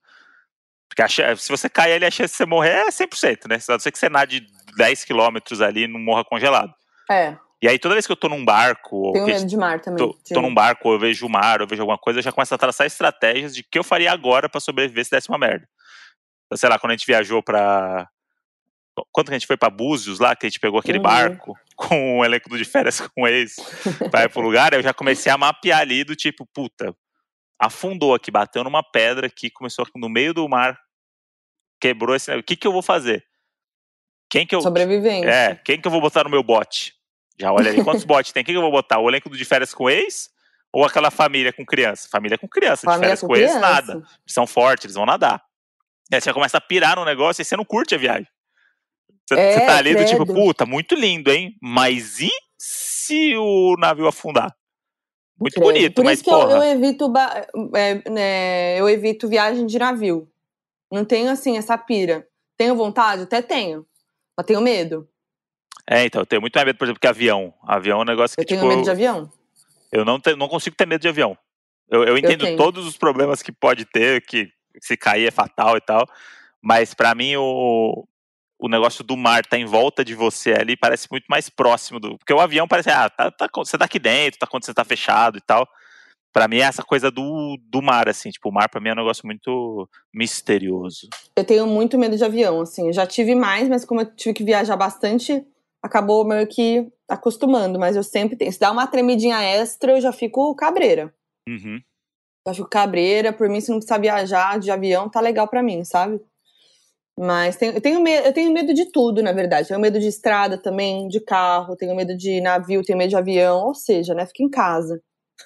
Porque a se você cair ali, a chance de você morrer é 100%, né? A não ser que você nade 10 quilômetros ali e não morra congelado. É. E aí, toda vez que eu tô num barco, ou Tenho medo de mar também. tô, de- tô num barco, eu vejo o mar, eu vejo alguma coisa, eu já começo a traçar estratégias de que eu faria agora pra sobreviver se desse uma merda. Então, sei lá, quando a gente viajou pra. Quando que a gente foi pra Búzios lá, que a gente pegou aquele Uhum. barco com o elenco de férias com o ex pra ir pro lugar, eu já comecei a mapear ali do tipo, puta, afundou aqui, bateu numa pedra aqui, começou no meio do mar, quebrou esse. O que que eu vou fazer? Quem que eu. Sobrevivência. É, quem que eu vou botar no meu bote? Já olha ali, quantos botes tem? Quem que eu vou botar? O elenco de férias com ex? Ou aquela família com criança? Família com criança, de Família férias com com ex, criança. nada. Eles são fortes, eles vão nadar. Aí você começa a pirar no negócio e você não curte a viagem. Você, É, tá ali do tipo, puta, muito lindo, hein? Mas e se o navio afundar? Muito Credo. bonito, Por mas isso que eu, porra. eu evito é, né, eu evito viagem de navio. Não tenho assim essa pira. Tenho vontade? Até tenho. Mas tenho medo. É, então, eu tenho muito mais medo, por exemplo, que avião. Avião é um negócio que, Eu tenho tipo, medo de avião. eu não, te- não consigo ter medo de avião. Eu, eu entendo tenho. todos os problemas que pode ter, que se cair é fatal e tal, mas pra mim o, o negócio do mar tá em volta de você ali parece muito mais próximo do. Porque o avião parece, ah, tá, tá- você tá aqui dentro, tá quando você tá fechado e tal. Pra mim é essa coisa do, do mar, assim, tipo, o mar pra mim é um negócio muito misterioso. Eu tenho muito medo de avião, assim. Eu já tive mais, mas como eu tive que viajar bastante, acabou meio que acostumando. Mas eu sempre tenho. Se dá uma tremidinha extra, eu já fico cabreira. Uhum. Já fico cabreira. Por mim, se não precisar viajar de avião, tá legal pra mim, sabe? Mas tenho, eu, tenho medo, eu tenho medo de tudo, na verdade. Tenho medo de estrada também, de carro, tenho medo de navio, tenho medo de avião. Ou seja, né? Fica em casa.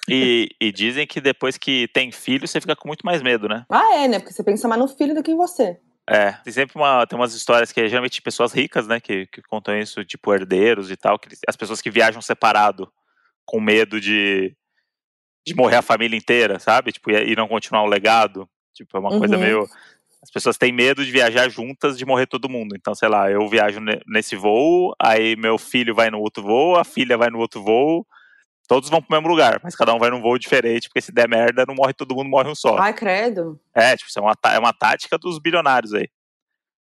E, e dizem que depois que tem filho, você fica com muito mais medo, né? Ah, é, né? Porque você pensa mais no filho do que em você. É, tem sempre uma, tem umas histórias que é geralmente pessoas ricas, né, que, que contam isso, tipo herdeiros e tal, que as pessoas que viajam separado com medo de, de morrer a família inteira, sabe? Tipo, e, e não continuar o legado. Tipo, é uma coisa Uhum. meio. As pessoas têm medo de viajar juntas, de morrer todo mundo. Então, sei lá, eu viajo ne- nesse voo, aí meu filho vai no outro voo, a filha vai no outro voo, todos vão pro mesmo lugar, mas cada um vai num voo diferente, porque se der merda, não morre todo mundo, morre um só. Ai, credo. É, tipo, isso é uma, tá- é uma tática dos bilionários aí.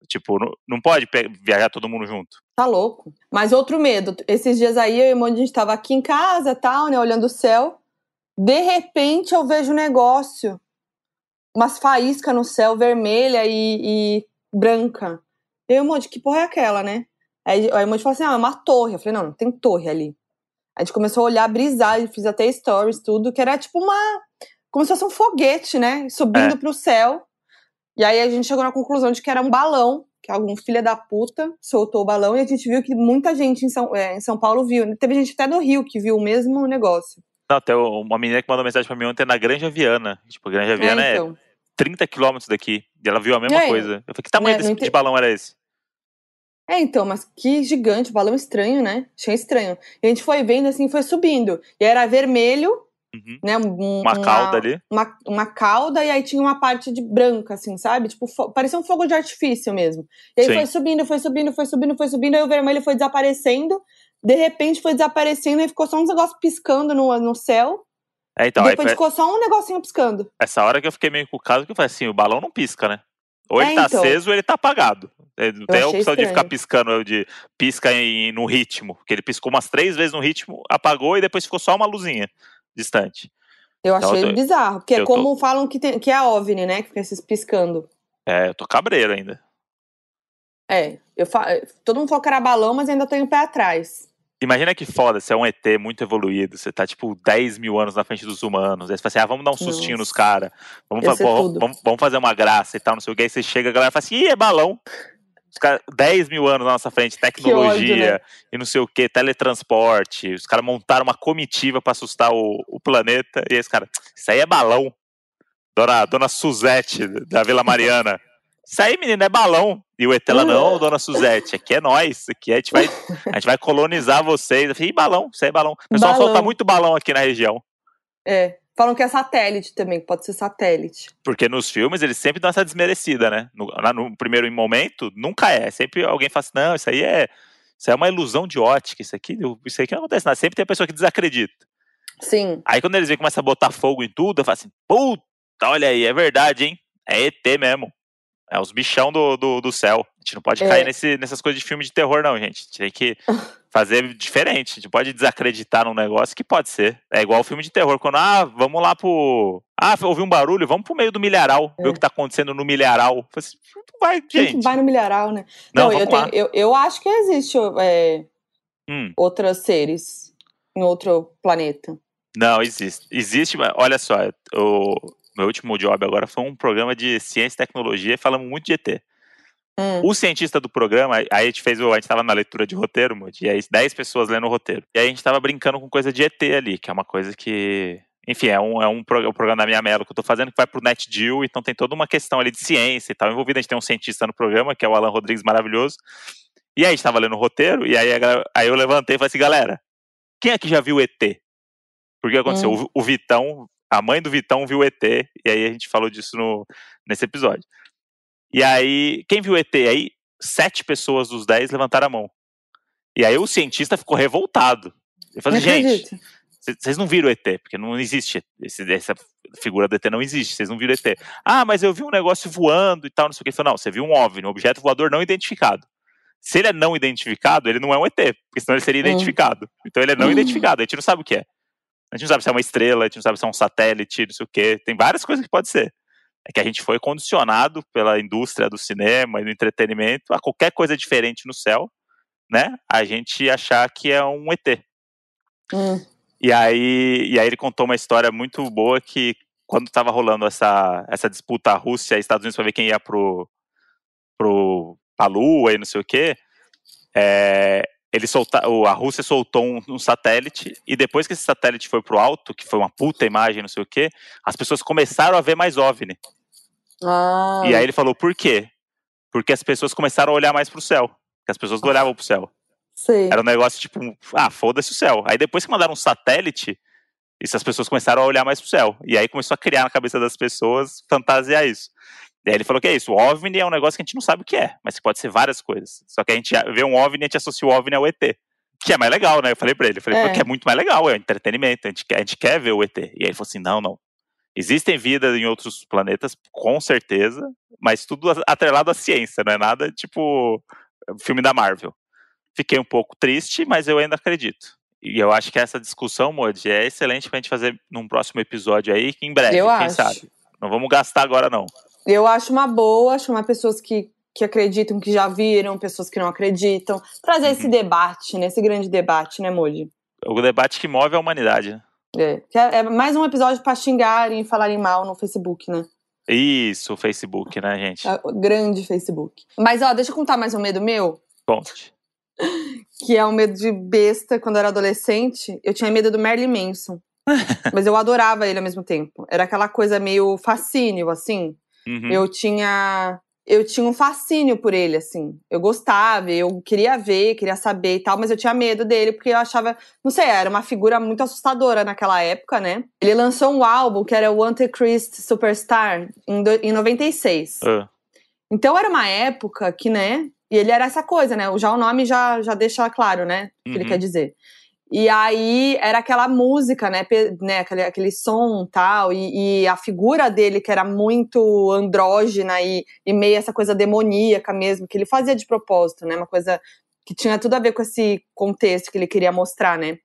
Tipo, não, não pode viajar todo mundo junto. Tá louco. Mas outro medo. Esses dias aí, eu e o irmão, a gente tava aqui em casa, tal, né? Olhando o céu. De repente, eu vejo um negócio. Umas faíscas no céu, vermelha e, e branca. E o irmão, de que porra é aquela, né? Aí, aí o irmão falou assim, ah, é uma torre. Eu falei, não, não tem torre ali. A gente começou a olhar, brisar, e fiz até stories, tudo, que era tipo uma... Como se fosse um foguete, né? Subindo É. pro céu. E aí a gente chegou na conclusão de que era um balão, que algum filho da puta soltou o balão, e a gente viu que muita gente em São, é, em São Paulo viu. Teve gente até no Rio que viu o mesmo negócio. Não, tem uma menina que mandou mensagem pra mim ontem na Granja Viana. Tipo, a Granja Viana é, então. 30 quilômetros daqui. E ela viu a mesma É, coisa. Eu falei, que tamanho né, de balão era esse? É, então, mas que gigante, balão estranho, né? Achei estranho. E a gente foi vendo assim, foi subindo. E era vermelho Uhum. né? um- Uma cauda ali. Uma, uma cauda e aí tinha uma parte de branca, assim, sabe? Tipo, parecia um fogo de artifício mesmo. E aí Sim. foi subindo, foi subindo, foi subindo, foi subindo, aí o vermelho foi desaparecendo. De repente foi desaparecendo e ficou só uns negócios piscando no, no céu. É, então, aí depois foi ficou só um negocinho piscando. essa hora que eu fiquei meio cucado, que eu falei assim, o balão não pisca, né? Ou ele É, tá então. aceso ou ele tá apagado. É, Não tem a opção de ficar estranho. piscando, de pisca em, no ritmo. Porque ele piscou umas três vezes no ritmo, apagou e depois ficou só uma luzinha distante. Eu Então, achei eu tô- bizarro, porque é eu tô- como falam que, tem, que é a OVNI, né? Que fica esses piscando. É, eu tô cabreiro ainda. É, eu fa... todo mundo falou que era balão, mas ainda tenho o pé atrás. Imagina que foda, você é um ET muito evoluído, você tá tipo 10 mil anos na frente dos humanos. Aí você fala assim: ah, vamos dar um sustinho Nossa. nos caras, vamos, fa- vamos, vamos- fazer uma graça e tal, não sei o que. Aí você chega, a galera fala assim: ih, é balão. Os caras, 10 mil anos na nossa frente, tecnologia ódio, né? e não sei o que, teletransporte. Os caras montaram uma comitiva pra assustar o, o planeta. E aí os caras, isso aí é balão. Dona, dona Suzete, da Vila Mariana. Isso aí, menina, é balão. E o ET lá, não, dona Suzete, aqui é nós. Aqui a gente vai, a gente vai colonizar vocês. Eu falei, Ih, balão, isso aí é balão. O pessoal Balão. solta muito balão aqui na região. É. Falam que é satélite também, pode ser satélite. Porque nos filmes eles sempre dão essa desmerecida, né? No, no primeiro momento, nunca é. Sempre alguém fala assim, não, isso aí é. Isso aí é uma ilusão de ótica, isso aqui, isso aqui não acontece nada. Sempre tem a pessoa que desacredita. Sim. Aí quando eles que começa a botar fogo em tudo, eu falo assim, puta, olha aí, é verdade, hein? É ET mesmo. É os bichão do, do, do céu. A gente não pode É. cair nesse, nessas coisas de filme de terror, não, gente. A gente tem que fazer diferente. A gente pode desacreditar num negócio que pode ser. É igual o filme de terror. Quando, ah, vamos lá pro. Ah, ouvi um barulho, vamos pro meio do milharal. Ver É. o que tá acontecendo no milharal. Eu assim, não vai, gente. vai no milharal, né? Não, eu, vamos lá. tenho- eu, eu acho que existe é, Hum, outros seres em outro planeta. não, existe. Existe, mas olha só, o meu último job agora foi um programa de ciência e tecnologia e falamos muito de ET. Hum. O cientista do programa, aí a gente fez. A gente tava na leitura de roteiro, Moody, e aí 10 pessoas lendo o roteiro. E aí a gente tava brincando com coisa de ET ali, que é uma coisa que. Enfim, é um, é um pro- é um programa da minha Melo que eu tô fazendo que vai pro NetGeo, então tem toda uma questão ali de ciência e tal envolvida. A gente tem um cientista no programa, que é o Alan Rodrigues maravilhoso. E aí a gente tava lendo o roteiro, e aí, a aí eu levantei e falei assim, galera, quem aqui já viu ET? Porque aconteceu, Hum. o, o Vitão, a mãe do Vitão viu ET, e aí a gente falou disso no, nesse episódio. E aí, quem viu ET aí? Sete pessoas dos dez levantaram a mão. E aí o cientista ficou revoltado. Ele falou assim, gente, vocês não viram ET, porque não existe, esse- essa figura do ET não existe, vocês não viram ET. Ah, mas eu vi um negócio voando e tal, não sei o que. Ele falou, não, você viu um OVNI, um objeto voador não identificado. Se ele é não identificado, ele não é um ET, porque senão ele seria Hum. identificado. Então ele é não Hum. identificado, a gente não sabe o que é. A gente não sabe se é uma estrela, a gente não sabe se é um satélite, não sei o que. Tem várias coisas que pode ser. É que a gente foi condicionado pela indústria do cinema e do entretenimento a qualquer coisa diferente no céu, né? A gente achar que é um ET. Hum. E aí, e aí ele contou uma história muito boa que quando estava rolando essa, essa disputa Rússia e Estados Unidos para ver quem ia pro, pro, pra Lua e não sei o quê, é, ele solta, a Rússia soltou um, um satélite e depois que esse satélite foi pro alto, que foi uma puta imagem, não sei o quê, as pessoas começaram a ver mais OVNI. Ah, E aí ele falou, por quê? Porque as pessoas começaram a olhar mais pro céu. Que as pessoas não olhavam pro céu. sei. Era um negócio tipo, ah, foda-se o céu. Aí depois que mandaram um satélite, essas pessoas começaram a olhar mais pro céu. E aí começou a criar na cabeça das pessoas fantasiar isso. Ele falou que é isso, o OVNI é um negócio que a gente não sabe o que é, mas que pode ser várias coisas. Só que a gente vê um OVNI e a gente associa o OVNI ao ET. Que é mais legal, né? Eu falei pra ele, eu falei, É. porque é muito mais legal, é entretenimento, a gente, quer, a gente quer ver o ET. E aí ele falou assim, não, não. Existem vidas em outros planetas, com certeza, mas tudo atrelado à ciência, não é nada tipo filme da Marvel. Fiquei um pouco triste, mas eu ainda acredito. E eu acho que essa discussão, Modi, é excelente pra gente fazer num próximo episódio aí, que em breve, Eu quem acho. sabe. Não vamos gastar agora, não. Eu acho uma boa chamar pessoas que, que acreditam, que já viram, pessoas que não acreditam. Trazer esse Uhum. debate, né? Esse grande debate, né, Moody? O debate que move a humanidade, né? É, é, é mais um episódio pra xingarem e falarem mal no Facebook, né? Isso, o Facebook, né, gente? É grande Facebook. Mas, ó, deixa eu contar mais um medo meu, Conte. que é um medo de besta. Quando eu era adolescente, eu tinha medo do Marilyn Manson. Mas eu adorava ele ao mesmo tempo. Era aquela coisa meio fascínio, assim. Uhum. Eu tinha. eu tinha um fascínio por ele, assim. Eu gostava, eu queria ver, queria saber e tal, mas eu tinha medo dele, porque eu achava, não sei, era uma figura muito assustadora naquela época, né? Ele lançou um álbum que era o Antichrist Superstar em, do, em 96. Uh. Então era uma época que, né? E ele era essa coisa, né? Já o nome já, já deixa claro, né? O que ele uhum. quer dizer. E aí era aquela música, né? né aquele, aquele som tal, e, e a figura dele que era muito andrógena e, e meio essa coisa demoníaca mesmo, que ele fazia de propósito, né? Uma coisa que tinha tudo a ver com esse contexto que ele queria mostrar, né?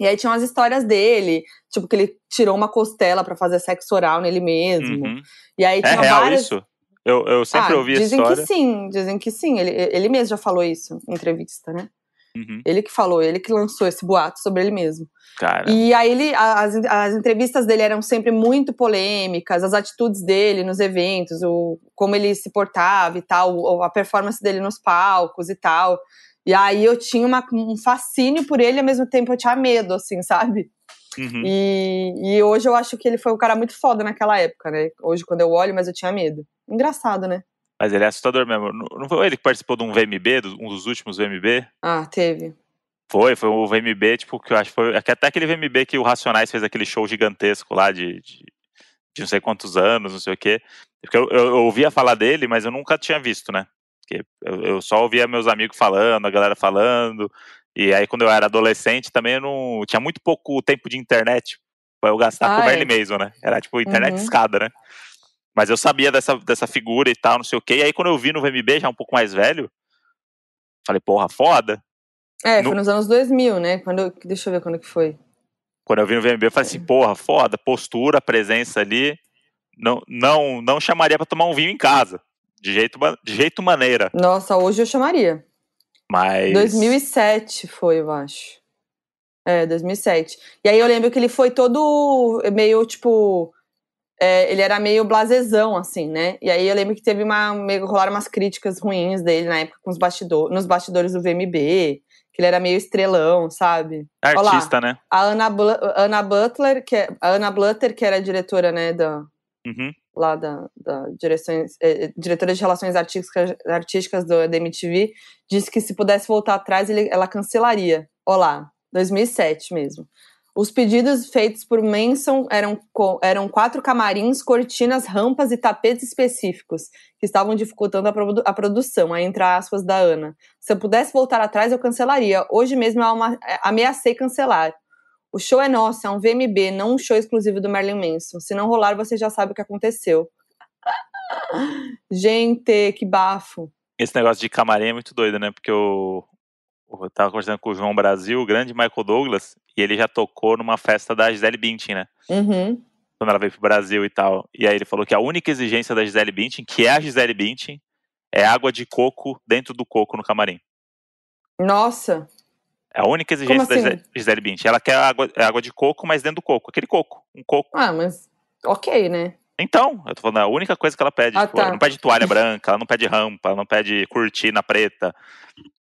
E aí tinham as histórias dele, tipo, que ele tirou uma costela para fazer sexo oral nele mesmo. Uhum. E aí é tinha é real várias... isso? Eu, eu sempre ah, ouvi essa história. Dizem que sim, dizem que sim. Ele, ele mesmo já falou isso em entrevista, né? Uhum. Ele que falou, ele que lançou esse boato sobre ele mesmo. Cara. E aí ele, as, as entrevistas dele eram sempre muito polêmicas, as atitudes dele nos eventos, o, como ele se portava e tal, a performance dele nos palcos e tal. E aí eu tinha uma, um fascínio por ele, ao mesmo tempo eu tinha medo, assim, sabe? Uhum. E, e hoje eu acho que ele foi um cara muito foda naquela época, né? Hoje, quando eu olho, mas eu tinha medo. Engraçado, né? Mas ele é assustador mesmo. Não foi ele que participou de um VMB, um dos últimos VMB? Ah, teve. Foi, foi o VMB, tipo, que eu acho que foi. Até aquele VMB que o Racionais fez aquele show gigantesco lá de, de, de não sei quantos anos, não sei o quê. Porque eu, eu, eu, ouvia falar dele, mas eu nunca tinha visto, né? Porque eu, eu, só ouvia meus amigos falando, a galera falando. E aí, quando eu era adolescente, também eu não. Tinha muito pouco tempo de internet pra eu gastar ah, com é. ele mesmo, né? Era tipo internet uhum. escada, né? Mas eu sabia dessa, dessa figura e tal, não sei o quê. E aí, quando eu vi no VMB, já um pouco mais velho, falei, porra, foda. É, no... foi nos anos 2000, né? Quando, deixa eu ver quando que foi. Quando eu vi no VMB, eu falei assim, porra, foda, postura, presença ali. Não, não, não chamaria para tomar um vinho em casa. De jeito, de jeito maneira. Nossa, hoje eu chamaria. Mas. 2007 foi, eu acho. É, 2007. E aí eu lembro que ele foi todo meio, tipo, é, ele era meio blasezão, assim, né? E aí eu lembro que teve uma. Meio, rolaram umas críticas ruins dele na época com os bastidor, nos bastidores do VMB, que ele era meio estrelão, sabe? Artista, né? A Ana, Ana Butler, que é, a Ana Blutter, que era diretora, né, da. Uhum. Lá da, da direções, é, diretora de relações artísticas, artísticas do, da MTV, disse que se pudesse voltar atrás, ele, ela cancelaria. Olá, 2007 mesmo. Os pedidos feitos por Manson eram, eram quatro camarins, cortinas, rampas e tapetes específicos, que estavam dificultando a, produ a produção, a entre aspas da Ana. Se eu pudesse voltar atrás, eu cancelaria. Hoje mesmo eu ameacei cancelar. O show é nosso, é um VMB, não um show exclusivo do Marilyn Manson. Se não rolar, você já sabe o que aconteceu. Gente, que bafo. Esse negócio de camarim é muito doido, né? Porque o, eu tava conversando com o João Brasil, o grande Michael Douglas, e ele já tocou numa festa da Gisele Bündchen, né? Uhum. Quando ela veio pro Brasil e tal. E aí ele falou que a única exigência da Gisele Bündchen, que é a Gisele Bündchen, é água de coco dentro do coco no camarim. Nossa! É a única exigência assim? da Gisele Bündchen. Ela quer água, é água de coco, mas dentro do coco. Aquele coco. Um coco. Ah, mas ok, né? Então, eu tô falando, a única coisa que ela pede. Ah, tipo, tá. Ela não pede toalha branca, ela não pede rampa, ela não pede cortina preta.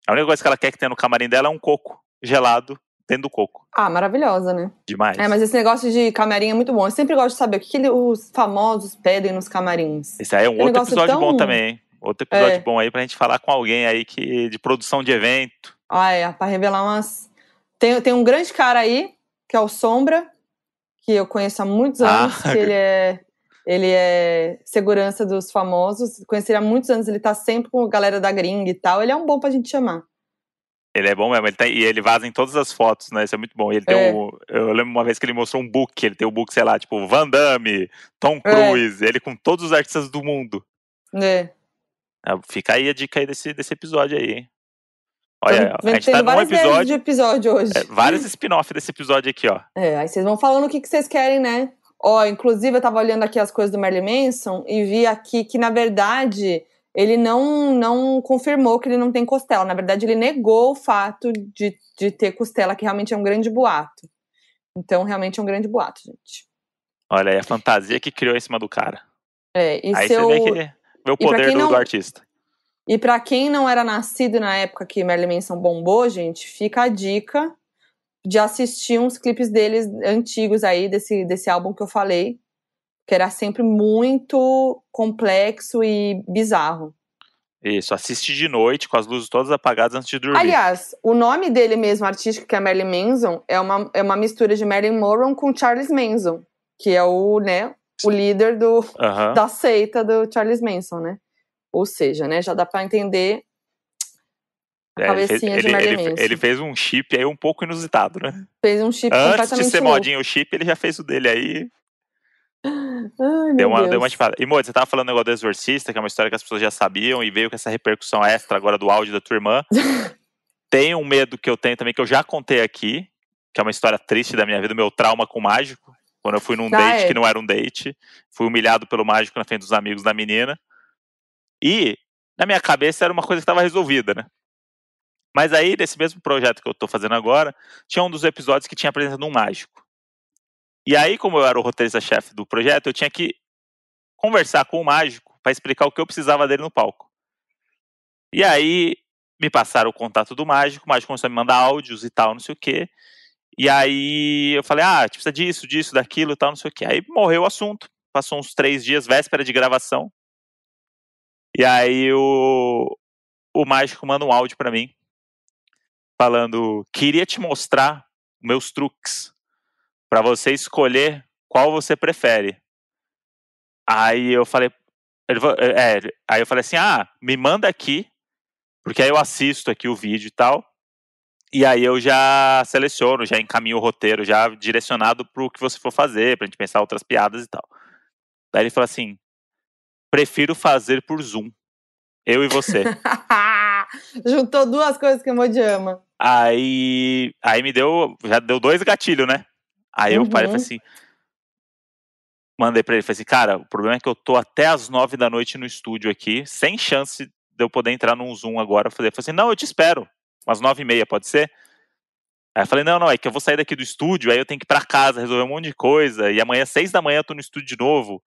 A única coisa que ela quer que tenha no camarim dela é um coco gelado dentro do coco. Ah, maravilhosa, né? Demais. É, mas esse negócio de camarim é muito bom. Eu sempre gosto de saber o que, os famosos pedem nos camarins. Esse aí é um outro episódio tão... bom também, hein? Outro episódio é. bom aí pra gente falar com alguém aí que de produção de evento. Ah, é, pra revelar umas. Tem, tem um grande cara aí, que é o Sombra, que eu conheço há muitos ah. anos, ah. que ele é ele é segurança dos famosos. Conheci ele há muitos anos, ele tá sempre com a galera da gringa e tal. Ele é um bom pra gente chamar. Ele é bom mesmo, ele tem, e ele vaza em todas as fotos, né? Isso é muito bom. ele tem é. um, eu lembro uma vez que ele mostrou um book, ele tem o um book, sei lá, tipo Van Damme, Tom é. Cruise, é. ele com todos os artistas do mundo. É. é. Fica aí a dica aí desse, desse episódio aí, hein? Olha, a gente tá num episódio. de episódio hoje. É, vários spin-off desse episódio aqui, ó. É, aí vocês vão falando o que, que vocês querem, né? Ó, inclusive eu tava olhando aqui as coisas do Marilyn Manson e vi aqui que, na verdade, ele não, não confirmou que ele não tem costela. Na verdade, ele negou o fato de, de ter costela, que realmente é um grande boato. Então, realmente é um grande boato, gente. Olha aí, a fantasia que criou em cima do cara. É, e aí seu... você vê, que, vê o poder do, não... do artista. E para quem não era nascido na época que Marilyn Manson bombou, gente, fica a dica de assistir uns clipes deles antigos aí, desse, desse álbum que eu falei, que era sempre muito complexo e bizarro. Isso, assiste de noite, com as luzes todas apagadas antes de dormir. Aliás, o nome dele mesmo, artístico, que é Marilyn Manson, é uma, é uma mistura de Marilyn Monroe com Charles Manson, que é o, né, o líder do, Aham. da seita do Charles Manson, né? Ou seja, né, já dá pra entender É, ele, fez, cabecinha de ele- Marilyn ele- ele fez um chip aí um pouco inusitado, né? Fez um chip Antes de completamente ser louco. modinho o chip, ele já fez o dele aí. Ai, Deu meu uma, Deus. deu uma tipo, E, Mo, você tava falando do negócio do Exorcista, que é uma história que as pessoas já sabiam, e veio com essa repercussão extra agora do áudio da tua irmã. Tem um medo que eu tenho também, que eu já contei aqui, que é uma história triste da minha vida, o meu trauma com o mágico. Quando eu fui num Ah, date é? que não era um date, fui humilhado pelo mágico na frente dos amigos da menina. E, na minha cabeça, era uma coisa que estava resolvida, né? Mas aí, nesse mesmo projeto que eu tô fazendo agora, tinha um dos episódios que tinha a presença de um mágico. E aí, como eu era o roteirista-chefe do projeto, eu tinha que conversar com o mágico para explicar o que eu precisava dele no palco. E aí, me passaram o contato do mágico, o mágico começou a me mandar áudios e tal, não sei o quê. E aí eu falei, ah, precisa disso, disso, daquilo e tal, não sei o quê. Aí morreu o assunto. Passou uns três dias, véspera de gravação. E aí o, o mágico manda um áudio para mim, falando: queria te mostrar meus truques para você escolher qual você prefere. Aí eu falei, fa- é, aí eu falei assim, ah, me manda aqui, porque aí eu assisto aqui o vídeo e tal, e aí eu já seleciono, já encaminho o roteiro, já direcionado pro que você for fazer, pra gente pensar outras piadas e tal. Daí ele falou assim, prefiro fazer por Zoom, eu e você. Juntou duas coisas que o Modi ama. Aí, aí me deu, já deu dois gatilhos, né? Aí eu parei e Uhum. falei assim, mandei pra ele, falei assim, cara, o problema é que eu tô até as nove da noite no estúdio aqui, sem chance de eu poder entrar num Zoom agora. Eu falei, eu falei assim, não, eu te espero, umas nove e meia, pode ser? Aí eu falei, não, não, é que eu vou sair daqui do estúdio, aí eu tenho que ir pra casa, resolver um monte de coisa, e amanhã, seis da manhã, eu tô no estúdio de novo,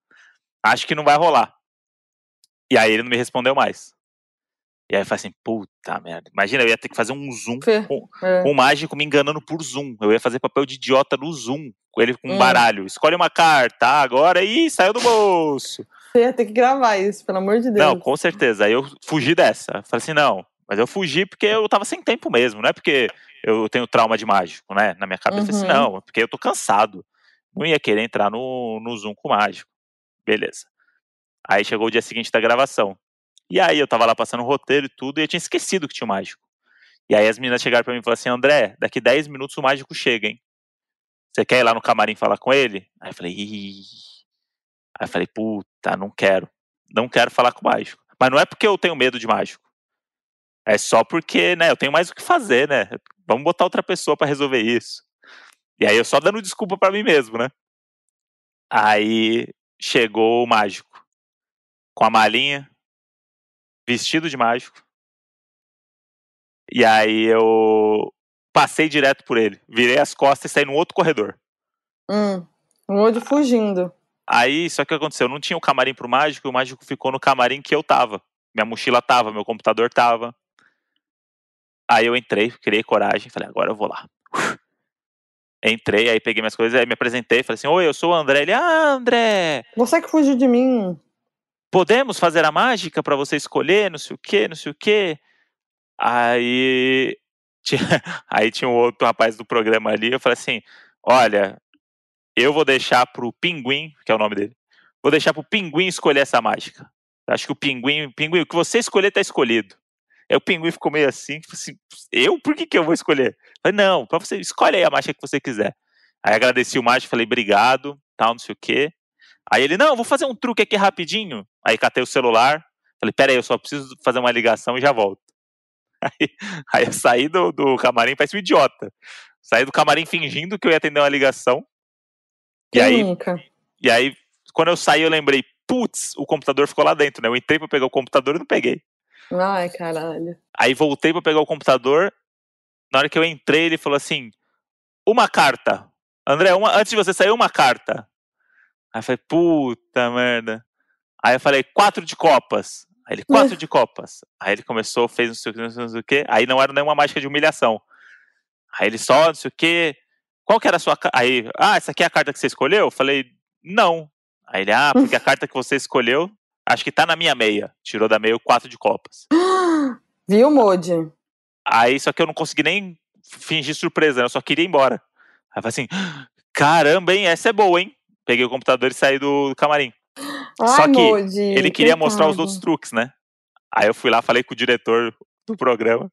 acho que não vai rolar. E aí ele não me respondeu mais. E aí eu falei assim, puta merda, imagina, eu ia ter que fazer um Zoom Fê, com, É. com o mágico me enganando por Zoom. Eu ia fazer papel de idiota no Zoom, com ele com um Hum. baralho. Escolhe uma carta, agora, ih, saiu do bolso. Você ia ter que gravar isso, pelo amor de Deus. Não, com certeza. Aí eu fugi dessa. Falei assim, não, mas eu fugi porque eu tava sem tempo mesmo, não é porque eu tenho trauma de mágico, né? Na minha cabeça, assim, Uhum. não, é porque eu tô cansado. Não ia querer entrar no, no Zoom com o mágico. Beleza. Aí chegou o dia seguinte da gravação. E aí eu tava lá passando o roteiro e tudo, e eu tinha esquecido que tinha o mágico. E aí as meninas chegaram pra mim e falaram assim, André, daqui 10 minutos o mágico chega, hein? Você quer ir lá no camarim falar com ele? Aí eu falei, Ih. Aí eu falei, puta, não quero. Não quero falar com o mágico. Mas não é porque eu tenho medo de mágico. É só porque, né, eu tenho mais o que fazer, né? Vamos botar outra pessoa pra resolver isso. E aí eu só dando desculpa pra mim mesmo, né? Aí chegou o mágico. Com a malinha, vestido de mágico. E aí eu passei direto por ele. Virei as costas e saí num outro corredor. Hum, o Modi fugindo. Aí, só que o que aconteceu? Não tinha o camarim pro mágico, e o mágico ficou no camarim que eu tava. Minha mochila tava, meu computador tava. Aí eu entrei, criei coragem, falei, agora eu vou lá. Entrei, aí peguei minhas coisas, aí me apresentei, falei assim, oi, eu sou o André. Ele, ah, André, Você que fugiu de mim. Podemos fazer a mágica pra você escolher, não sei o quê, não sei o quê. Aí tinha, aí tinha um outro rapaz do programa ali, eu falei assim, olha, eu vou deixar pro Pinguim, que é o nome dele, vou deixar pro Pinguim escolher essa mágica. Acho que o Pinguim, Pinguim, o que você escolher tá escolhido. Aí o Pinguim ficou meio assim, tipo assim, eu? Por que que eu vou escolher? Eu falei, não, pra você, escolhe aí a mágica que você quiser. Aí agradeci o mágico, falei, obrigado, tal, não sei o quê. Aí ele, não, vou fazer um truque aqui rapidinho. Aí catei o celular, falei, pera aí, eu só preciso fazer uma ligação e já volto. Aí, aí eu saí do, do camarim, parece um idiota. Saí do camarim fingindo que eu ia atender uma ligação. E aí, nunca? e aí, quando eu saí, eu lembrei, putz, o computador ficou lá dentro, né? Eu entrei pra pegar o computador e não peguei. Ai, caralho. Aí voltei pra pegar o computador. Na hora que eu entrei, ele falou assim: uma carta. André, uma, antes de você sair, uma carta. Aí eu falei, puta merda. Aí eu falei, quatro de copas. Aí ele, quatro de copas. Aí ele começou, fez não sei o que, não sei, não sei o que. Aí não era nenhuma mágica de humilhação. Aí ele só, não sei o que. Qual que era a sua? Aí, ah, essa aqui é a carta que você escolheu? Eu falei, não. Aí ele, ah, porque a carta que você escolheu Acho que tá na minha meia. Tirou da meia o quatro de copas. Viu, Modi? Aí, só que eu não consegui nem fingir surpresa, né? Eu só queria ir embora. Aí eu falei assim: caramba, hein? Essa é boa, hein? Peguei o computador e saí do camarim. Ai, Só que Ele queria mostrar os coitado. outros truques, né? Aí eu fui lá, falei com o diretor do programa.